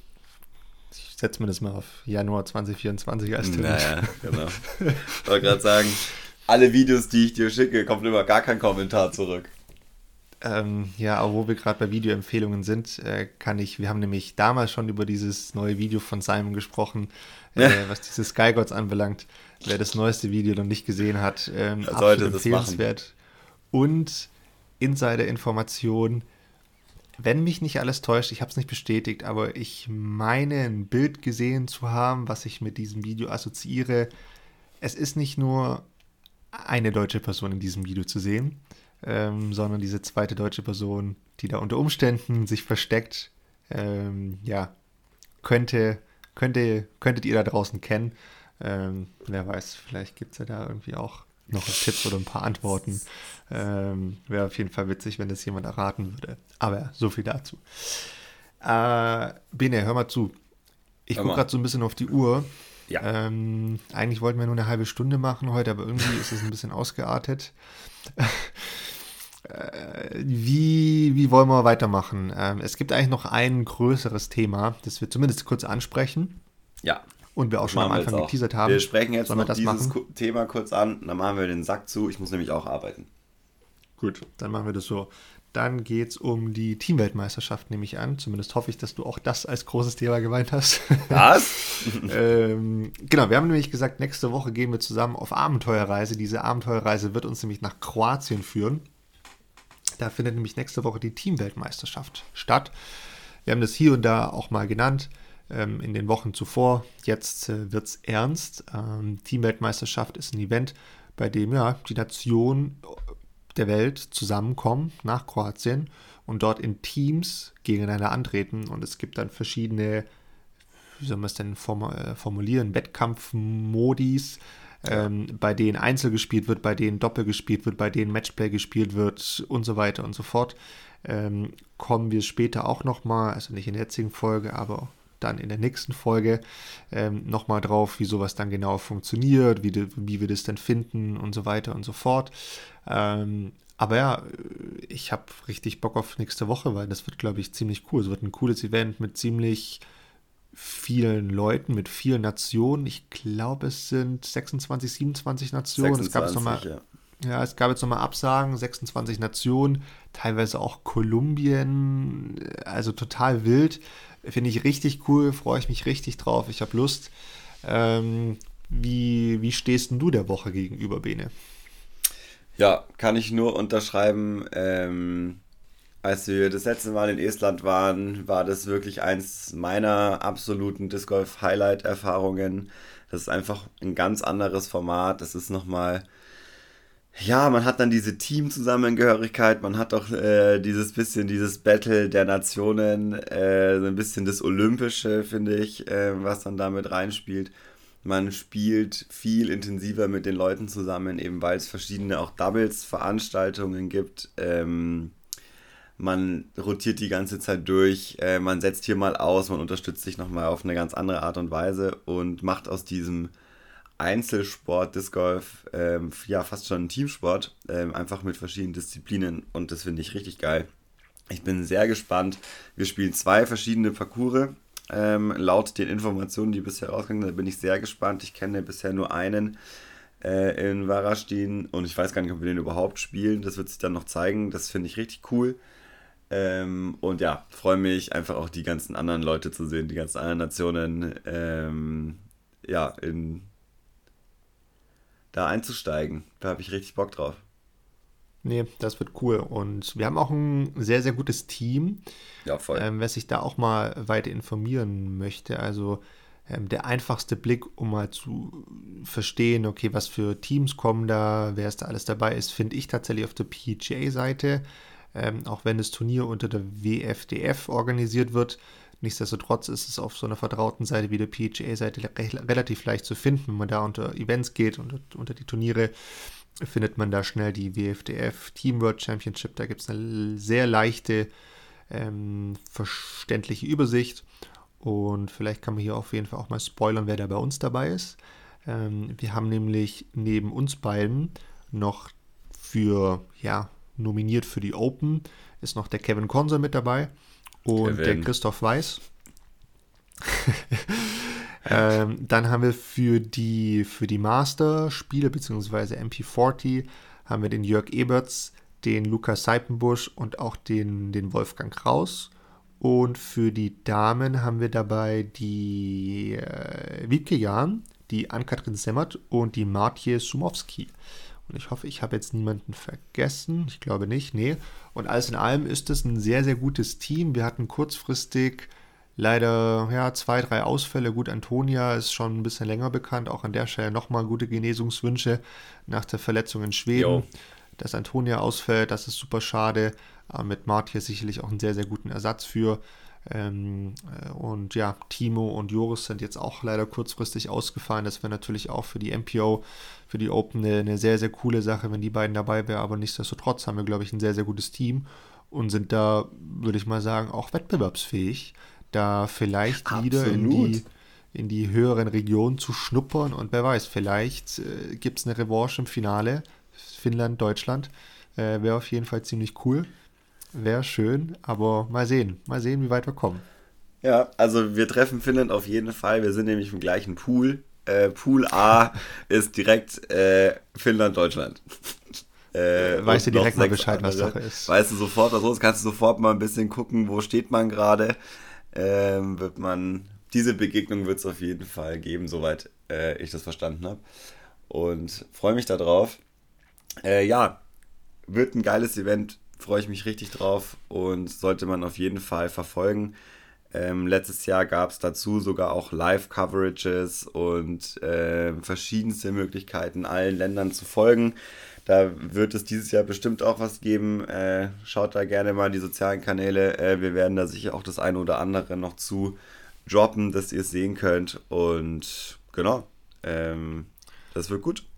Speaker 2: Ich setze mir das mal auf Januar 2024 als Termin. Naja, genau.
Speaker 1: Ich <laughs> wollte gerade sagen, alle Videos, die ich dir schicke, kommt immer gar kein Kommentar zurück.
Speaker 2: Ähm, ja, aber wo wir gerade bei Videoempfehlungen sind, äh, kann ich, wir haben nämlich damals schon über dieses neue Video von Simon gesprochen, äh, was diese Sky Gods anbelangt. Wer das neueste Video noch nicht gesehen hat, ähm, absolut empfehlenswert. Und Insider-Information, wenn mich nicht alles täuscht, ich habe es nicht bestätigt, aber ich meine ein Bild gesehen zu haben, was ich mit diesem Video assoziiere. Es ist nicht nur eine deutsche Person in diesem Video zu sehen, ähm, sondern diese zweite deutsche Person, die da unter Umständen sich versteckt, ähm, ja, könnte, könnte, könntet ihr da draußen kennen. Ähm, wer weiß, vielleicht gibt es ja da irgendwie auch noch Tipps oder ein paar Antworten. Ähm, Wäre auf jeden Fall witzig, wenn das jemand erraten würde. Aber so viel dazu. Äh, Bene, hör mal zu. Ich gucke gerade so ein bisschen auf die Uhr. Ja. Ähm, eigentlich wollten wir nur eine halbe Stunde machen heute, aber irgendwie ist es ein bisschen ausgeartet. <laughs> äh, wie, wie wollen wir weitermachen? Ähm, es gibt eigentlich noch ein größeres Thema, das wir zumindest kurz ansprechen.
Speaker 1: Ja.
Speaker 2: Und wir auch schon am Anfang geteasert haben.
Speaker 1: Wir sprechen jetzt Sollen noch dieses machen? Thema kurz an, dann machen wir den Sack zu. Ich muss nämlich auch arbeiten.
Speaker 2: Gut, dann machen wir das so. Dann geht es um die Teamweltmeisterschaft, nehme ich an. Zumindest hoffe ich, dass du auch das als großes Thema gemeint hast. Was? <laughs> ähm, genau, wir haben nämlich gesagt, nächste Woche gehen wir zusammen auf Abenteuerreise. Diese Abenteuerreise wird uns nämlich nach Kroatien führen. Da findet nämlich nächste Woche die Teamweltmeisterschaft statt. Wir haben das hier und da auch mal genannt ähm, in den Wochen zuvor. Jetzt äh, wird es ernst. Ähm, Teamweltmeisterschaft ist ein Event, bei dem ja die Nation der Welt zusammenkommen nach Kroatien und dort in Teams gegeneinander antreten. Und es gibt dann verschiedene, wie soll man es denn äh, formulieren, Wettkampfmodis, ähm, bei denen Einzel gespielt wird, bei denen Doppel gespielt wird, bei denen Matchplay gespielt wird und so weiter und so fort. Ähm, kommen wir später auch nochmal, also nicht in der jetzigen Folge, aber dann in der nächsten Folge ähm, nochmal drauf, wie sowas dann genau funktioniert, wie, de, wie wir das denn finden und so weiter und so fort. Ähm, aber ja, ich habe richtig Bock auf nächste Woche, weil das wird, glaube ich, ziemlich cool. Es wird ein cooles Event mit ziemlich vielen Leuten, mit vielen Nationen. Ich glaube, es sind 26, 27 Nationen. 26, es gab jetzt nochmal, ja. ja, es gab jetzt nochmal Absagen, 26 Nationen, teilweise auch Kolumbien, also total wild. Finde ich richtig cool, freue ich mich richtig drauf, ich habe Lust. Ähm, wie, wie stehst du der Woche gegenüber, Bene?
Speaker 1: Ja, kann ich nur unterschreiben. Ähm, als wir das letzte Mal in Estland waren, war das wirklich eins meiner absoluten Disc Golf Highlight Erfahrungen. Das ist einfach ein ganz anderes Format. Das ist nochmal ja, man hat dann diese Teamzusammengehörigkeit, man hat auch äh, dieses bisschen, dieses Battle der Nationen, äh, so ein bisschen das Olympische, finde ich, äh, was dann damit reinspielt. Man spielt viel intensiver mit den Leuten zusammen, eben weil es verschiedene auch Doubles-Veranstaltungen gibt. Ähm, man rotiert die ganze Zeit durch, äh, man setzt hier mal aus, man unterstützt sich nochmal auf eine ganz andere Art und Weise und macht aus diesem Einzelsport Disc Golf, ähm, ja, fast schon ein Teamsport, ähm, einfach mit verschiedenen Disziplinen und das finde ich richtig geil. Ich bin sehr gespannt. Wir spielen zwei verschiedene Parcours. Ähm, laut den Informationen, die bisher rausgegangen sind, bin ich sehr gespannt. Ich kenne bisher nur einen äh, in Warastin und ich weiß gar nicht, ob wir den überhaupt spielen. Das wird sich dann noch zeigen. Das finde ich richtig cool. Ähm, und ja, freue mich einfach auch die ganzen anderen Leute zu sehen, die ganzen anderen Nationen ähm, ja, in da einzusteigen. Da habe ich richtig Bock drauf.
Speaker 2: Nee, das wird cool. Und wir haben auch ein sehr, sehr gutes Team.
Speaker 1: Ja, voll.
Speaker 2: Ähm, wer sich da auch mal weiter informieren möchte. Also ähm, der einfachste Blick, um mal zu verstehen, okay, was für Teams kommen da, wer ist da alles dabei ist, finde ich tatsächlich auf der PGA-Seite. Ähm, auch wenn das Turnier unter der WFDF organisiert wird. Nichtsdestotrotz ist es auf so einer vertrauten Seite wie der PGA-Seite relativ leicht zu finden, wenn man da unter Events geht und unter die Turniere findet man da schnell die WFDF Team World Championship. Da gibt es eine sehr leichte, ähm, verständliche Übersicht. Und vielleicht kann man hier auf jeden Fall auch mal spoilern, wer da bei uns dabei ist. Ähm, wir haben nämlich neben uns beiden noch für, ja, nominiert für die Open ist noch der Kevin Konser mit dabei und Kevin. der Christoph Weiß. <laughs> Ähm, dann haben wir für die, für die Master-Spiele bzw. MP40 haben wir den Jörg Eberts, den Lukas Seipenbusch und auch den, den Wolfgang Kraus. Und für die Damen haben wir dabei die äh, Wiebke Jahn, die Ann-Kathrin Semmert und die Martje Sumowski. Und ich hoffe, ich habe jetzt niemanden vergessen. Ich glaube nicht. Nee. Und alles in allem ist es ein sehr, sehr gutes Team. Wir hatten kurzfristig Leider, ja, zwei, drei Ausfälle. Gut, Antonia ist schon ein bisschen länger bekannt. Auch an der Stelle nochmal gute Genesungswünsche nach der Verletzung in Schweden. Jo. Dass Antonia ausfällt, das ist super schade. Aber mit Martia sicherlich auch einen sehr, sehr guten Ersatz für. Ähm, äh, und ja, Timo und Joris sind jetzt auch leider kurzfristig ausgefallen. Das wäre natürlich auch für die MPO, für die Open eine, eine sehr, sehr coole Sache, wenn die beiden dabei wären. Aber nichtsdestotrotz haben wir, glaube ich, ein sehr, sehr gutes Team und sind da, würde ich mal sagen, auch wettbewerbsfähig da vielleicht Absolut. wieder in die, in die höheren Regionen zu schnuppern und wer weiß, vielleicht äh, gibt es eine Revanche im Finale. Finnland, Deutschland. Äh, Wäre auf jeden Fall ziemlich cool. Wäre schön, aber mal sehen. Mal sehen, wie weit wir kommen.
Speaker 1: Ja, also wir treffen Finnland auf jeden Fall. Wir sind nämlich im gleichen Pool. Äh, Pool A <laughs> ist direkt äh, Finnland, Deutschland. <laughs>
Speaker 2: Äh, weißt du direkt mal Bescheid, andere. was Sache ist.
Speaker 1: Weißt du sofort, was los kannst du sofort mal ein bisschen gucken, wo steht man gerade ähm, wird man, diese Begegnung wird es auf jeden Fall geben, soweit äh, ich das verstanden habe. Und freue mich darauf. Äh, ja, wird ein geiles Event, freue ich mich richtig drauf und sollte man auf jeden Fall verfolgen. Ähm, letztes Jahr gab es dazu sogar auch Live-Coverages und äh, verschiedenste Möglichkeiten, allen Ländern zu folgen. Da wird es dieses Jahr bestimmt auch was geben. Äh, schaut da gerne mal die sozialen Kanäle. Äh, wir werden da sicher auch das eine oder andere noch zu droppen, dass ihr es sehen könnt. Und genau, ähm, das wird gut.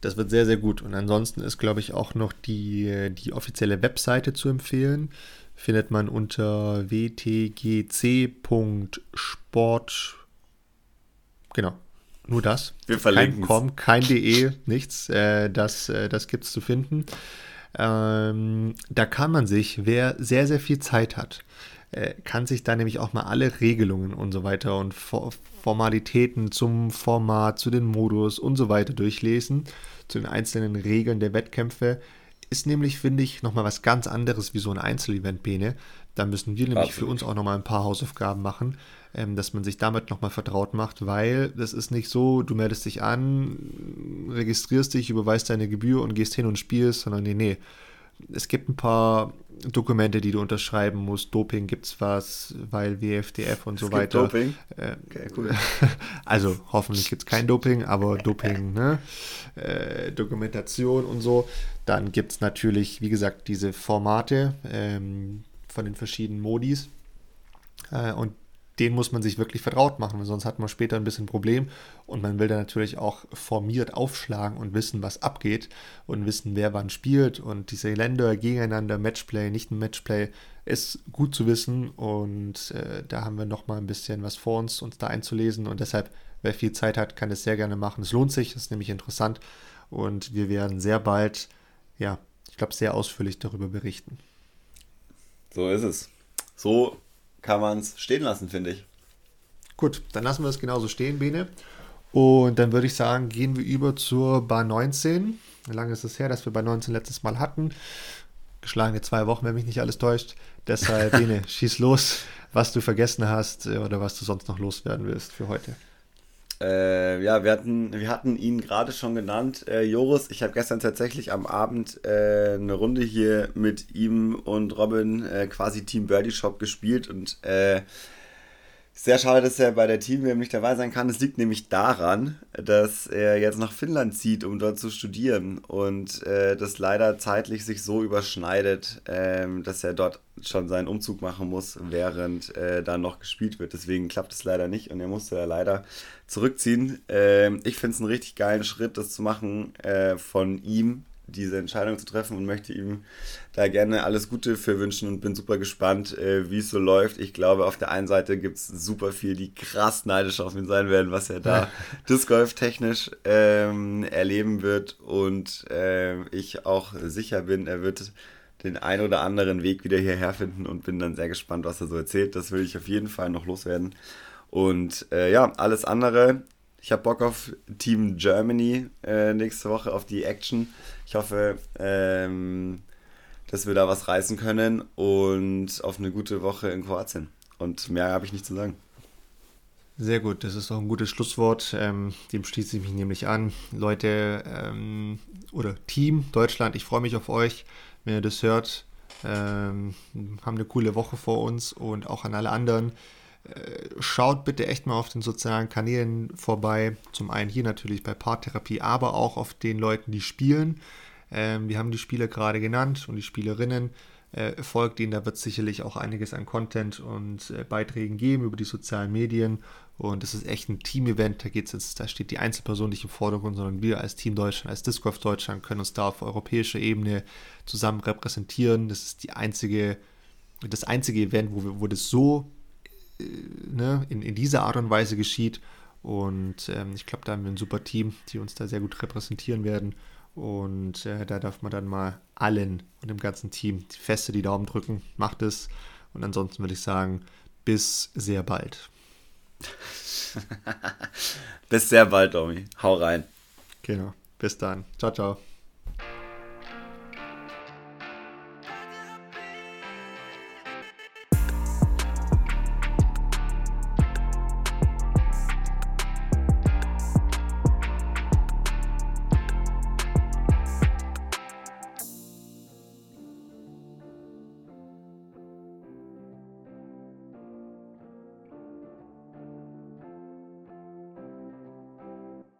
Speaker 2: Das wird sehr, sehr gut. Und ansonsten ist, glaube ich, auch noch die, die offizielle Webseite zu empfehlen. Findet man unter wtgc.sport. Genau, nur das.
Speaker 1: Wir verlinken
Speaker 2: Kein com, kein de, nichts. Äh, das äh, das gibt es zu finden. Ähm, da kann man sich, wer sehr, sehr viel Zeit hat, äh, kann sich da nämlich auch mal alle Regelungen und so weiter und For Formalitäten zum Format, zu den Modus und so weiter durchlesen, zu den einzelnen Regeln der Wettkämpfe. Ist nämlich, finde ich, nochmal was ganz anderes wie so ein Einzelevent, Bene. Da müssen wir nämlich Absolut. für uns auch nochmal ein paar Hausaufgaben machen ähm, dass man sich damit nochmal vertraut macht, weil das ist nicht so, du meldest dich an, registrierst dich, überweist deine Gebühr und gehst hin und spielst, sondern nee, nee. Es gibt ein paar Dokumente, die du unterschreiben musst. Doping gibt es was, weil WFDF und es so weiter.
Speaker 1: Doping? Äh, okay, cool. <laughs>
Speaker 2: Also hoffentlich gibt es kein Doping, aber Doping, ne? Äh, Dokumentation und so. Dann gibt es natürlich, wie gesagt, diese Formate ähm, von den verschiedenen Modis. Äh, und den muss man sich wirklich vertraut machen, sonst hat man später ein bisschen ein Problem und man will dann natürlich auch formiert aufschlagen und wissen, was abgeht und wissen, wer wann spielt und diese Länder gegeneinander, Matchplay, nicht ein Matchplay, ist gut zu wissen und äh, da haben wir nochmal ein bisschen was vor uns, uns da einzulesen und deshalb, wer viel Zeit hat, kann es sehr gerne machen. Es lohnt sich, ist nämlich interessant und wir werden sehr bald, ja, ich glaube, sehr ausführlich darüber berichten.
Speaker 1: So ist es. So kann man es stehen lassen, finde ich.
Speaker 2: Gut, dann lassen wir es genauso stehen, Bene. Und dann würde ich sagen, gehen wir über zur Bar 19. Wie lange ist es her, dass wir Bar 19 letztes Mal hatten? Geschlagene zwei Wochen, wenn mich nicht alles täuscht. Deshalb, Bene, <laughs> schieß los, was du vergessen hast äh, oder was du sonst noch loswerden willst für heute.
Speaker 1: Äh, ja, wir hatten, wir hatten ihn gerade schon genannt, äh, Joris. Ich habe gestern tatsächlich am Abend äh, eine Runde hier mit ihm und Robin äh, quasi Team Birdie Shop gespielt und äh, sehr schade, dass er bei der Team nicht dabei sein kann. Es liegt nämlich daran, dass er jetzt nach Finnland zieht, um dort zu studieren und äh, das leider zeitlich sich so überschneidet, ähm, dass er dort schon seinen Umzug machen muss, während äh, da noch gespielt wird. Deswegen klappt es leider nicht und er musste da leider zurückziehen. Ähm, ich finde es einen richtig geilen Schritt, das zu machen äh, von ihm diese Entscheidung zu treffen und möchte ihm da gerne alles Gute für wünschen und bin super gespannt, äh, wie es so läuft. Ich glaube, auf der einen Seite gibt es super viel, die krass neidisch auf ihn sein werden, was er da <laughs> Disc Golf technisch ähm, erleben wird und äh, ich auch sicher bin, er wird den ein oder anderen Weg wieder hierher finden und bin dann sehr gespannt, was er so erzählt. Das will ich auf jeden Fall noch loswerden. Und äh, ja, alles andere ich habe Bock auf Team Germany äh, nächste Woche, auf die Action. Ich hoffe, ähm, dass wir da was reißen können und auf eine gute Woche in Kroatien. Und mehr habe ich nicht zu sagen.
Speaker 2: Sehr gut, das ist auch ein gutes Schlusswort. Ähm, dem schließe ich mich nämlich an. Leute ähm, oder Team Deutschland, ich freue mich auf euch, wenn ihr das hört. Ähm, haben eine coole Woche vor uns und auch an alle anderen. Äh, schaut bitte echt mal auf den sozialen Kanälen vorbei. Zum einen hier natürlich bei Paartherapie, aber auch auf den Leuten, die spielen. Ähm, wir haben die Spieler gerade genannt und die Spielerinnen. Äh, folgt ihnen, da wird sicherlich auch einiges an Content und äh, Beiträgen geben über die sozialen Medien. Und das ist echt ein Team-Event. Da da steht die Einzelperson nicht im Vordergrund, sondern wir als Team Deutschland, als Disc Golf Deutschland können uns da auf europäischer Ebene zusammen repräsentieren. Das ist die einzige, das einzige Event, wo, wir, wo das so ne, in, in dieser Art und Weise geschieht. Und ähm, ich glaube, da haben wir ein super Team, die uns da sehr gut repräsentieren werden. Und äh, da darf man dann mal allen und dem ganzen Team die feste die Daumen drücken. Macht es. Und ansonsten würde ich sagen, bis sehr bald. <laughs>
Speaker 1: bis sehr bald, Domi. Hau rein.
Speaker 2: Genau. Bis dann. Ciao, ciao.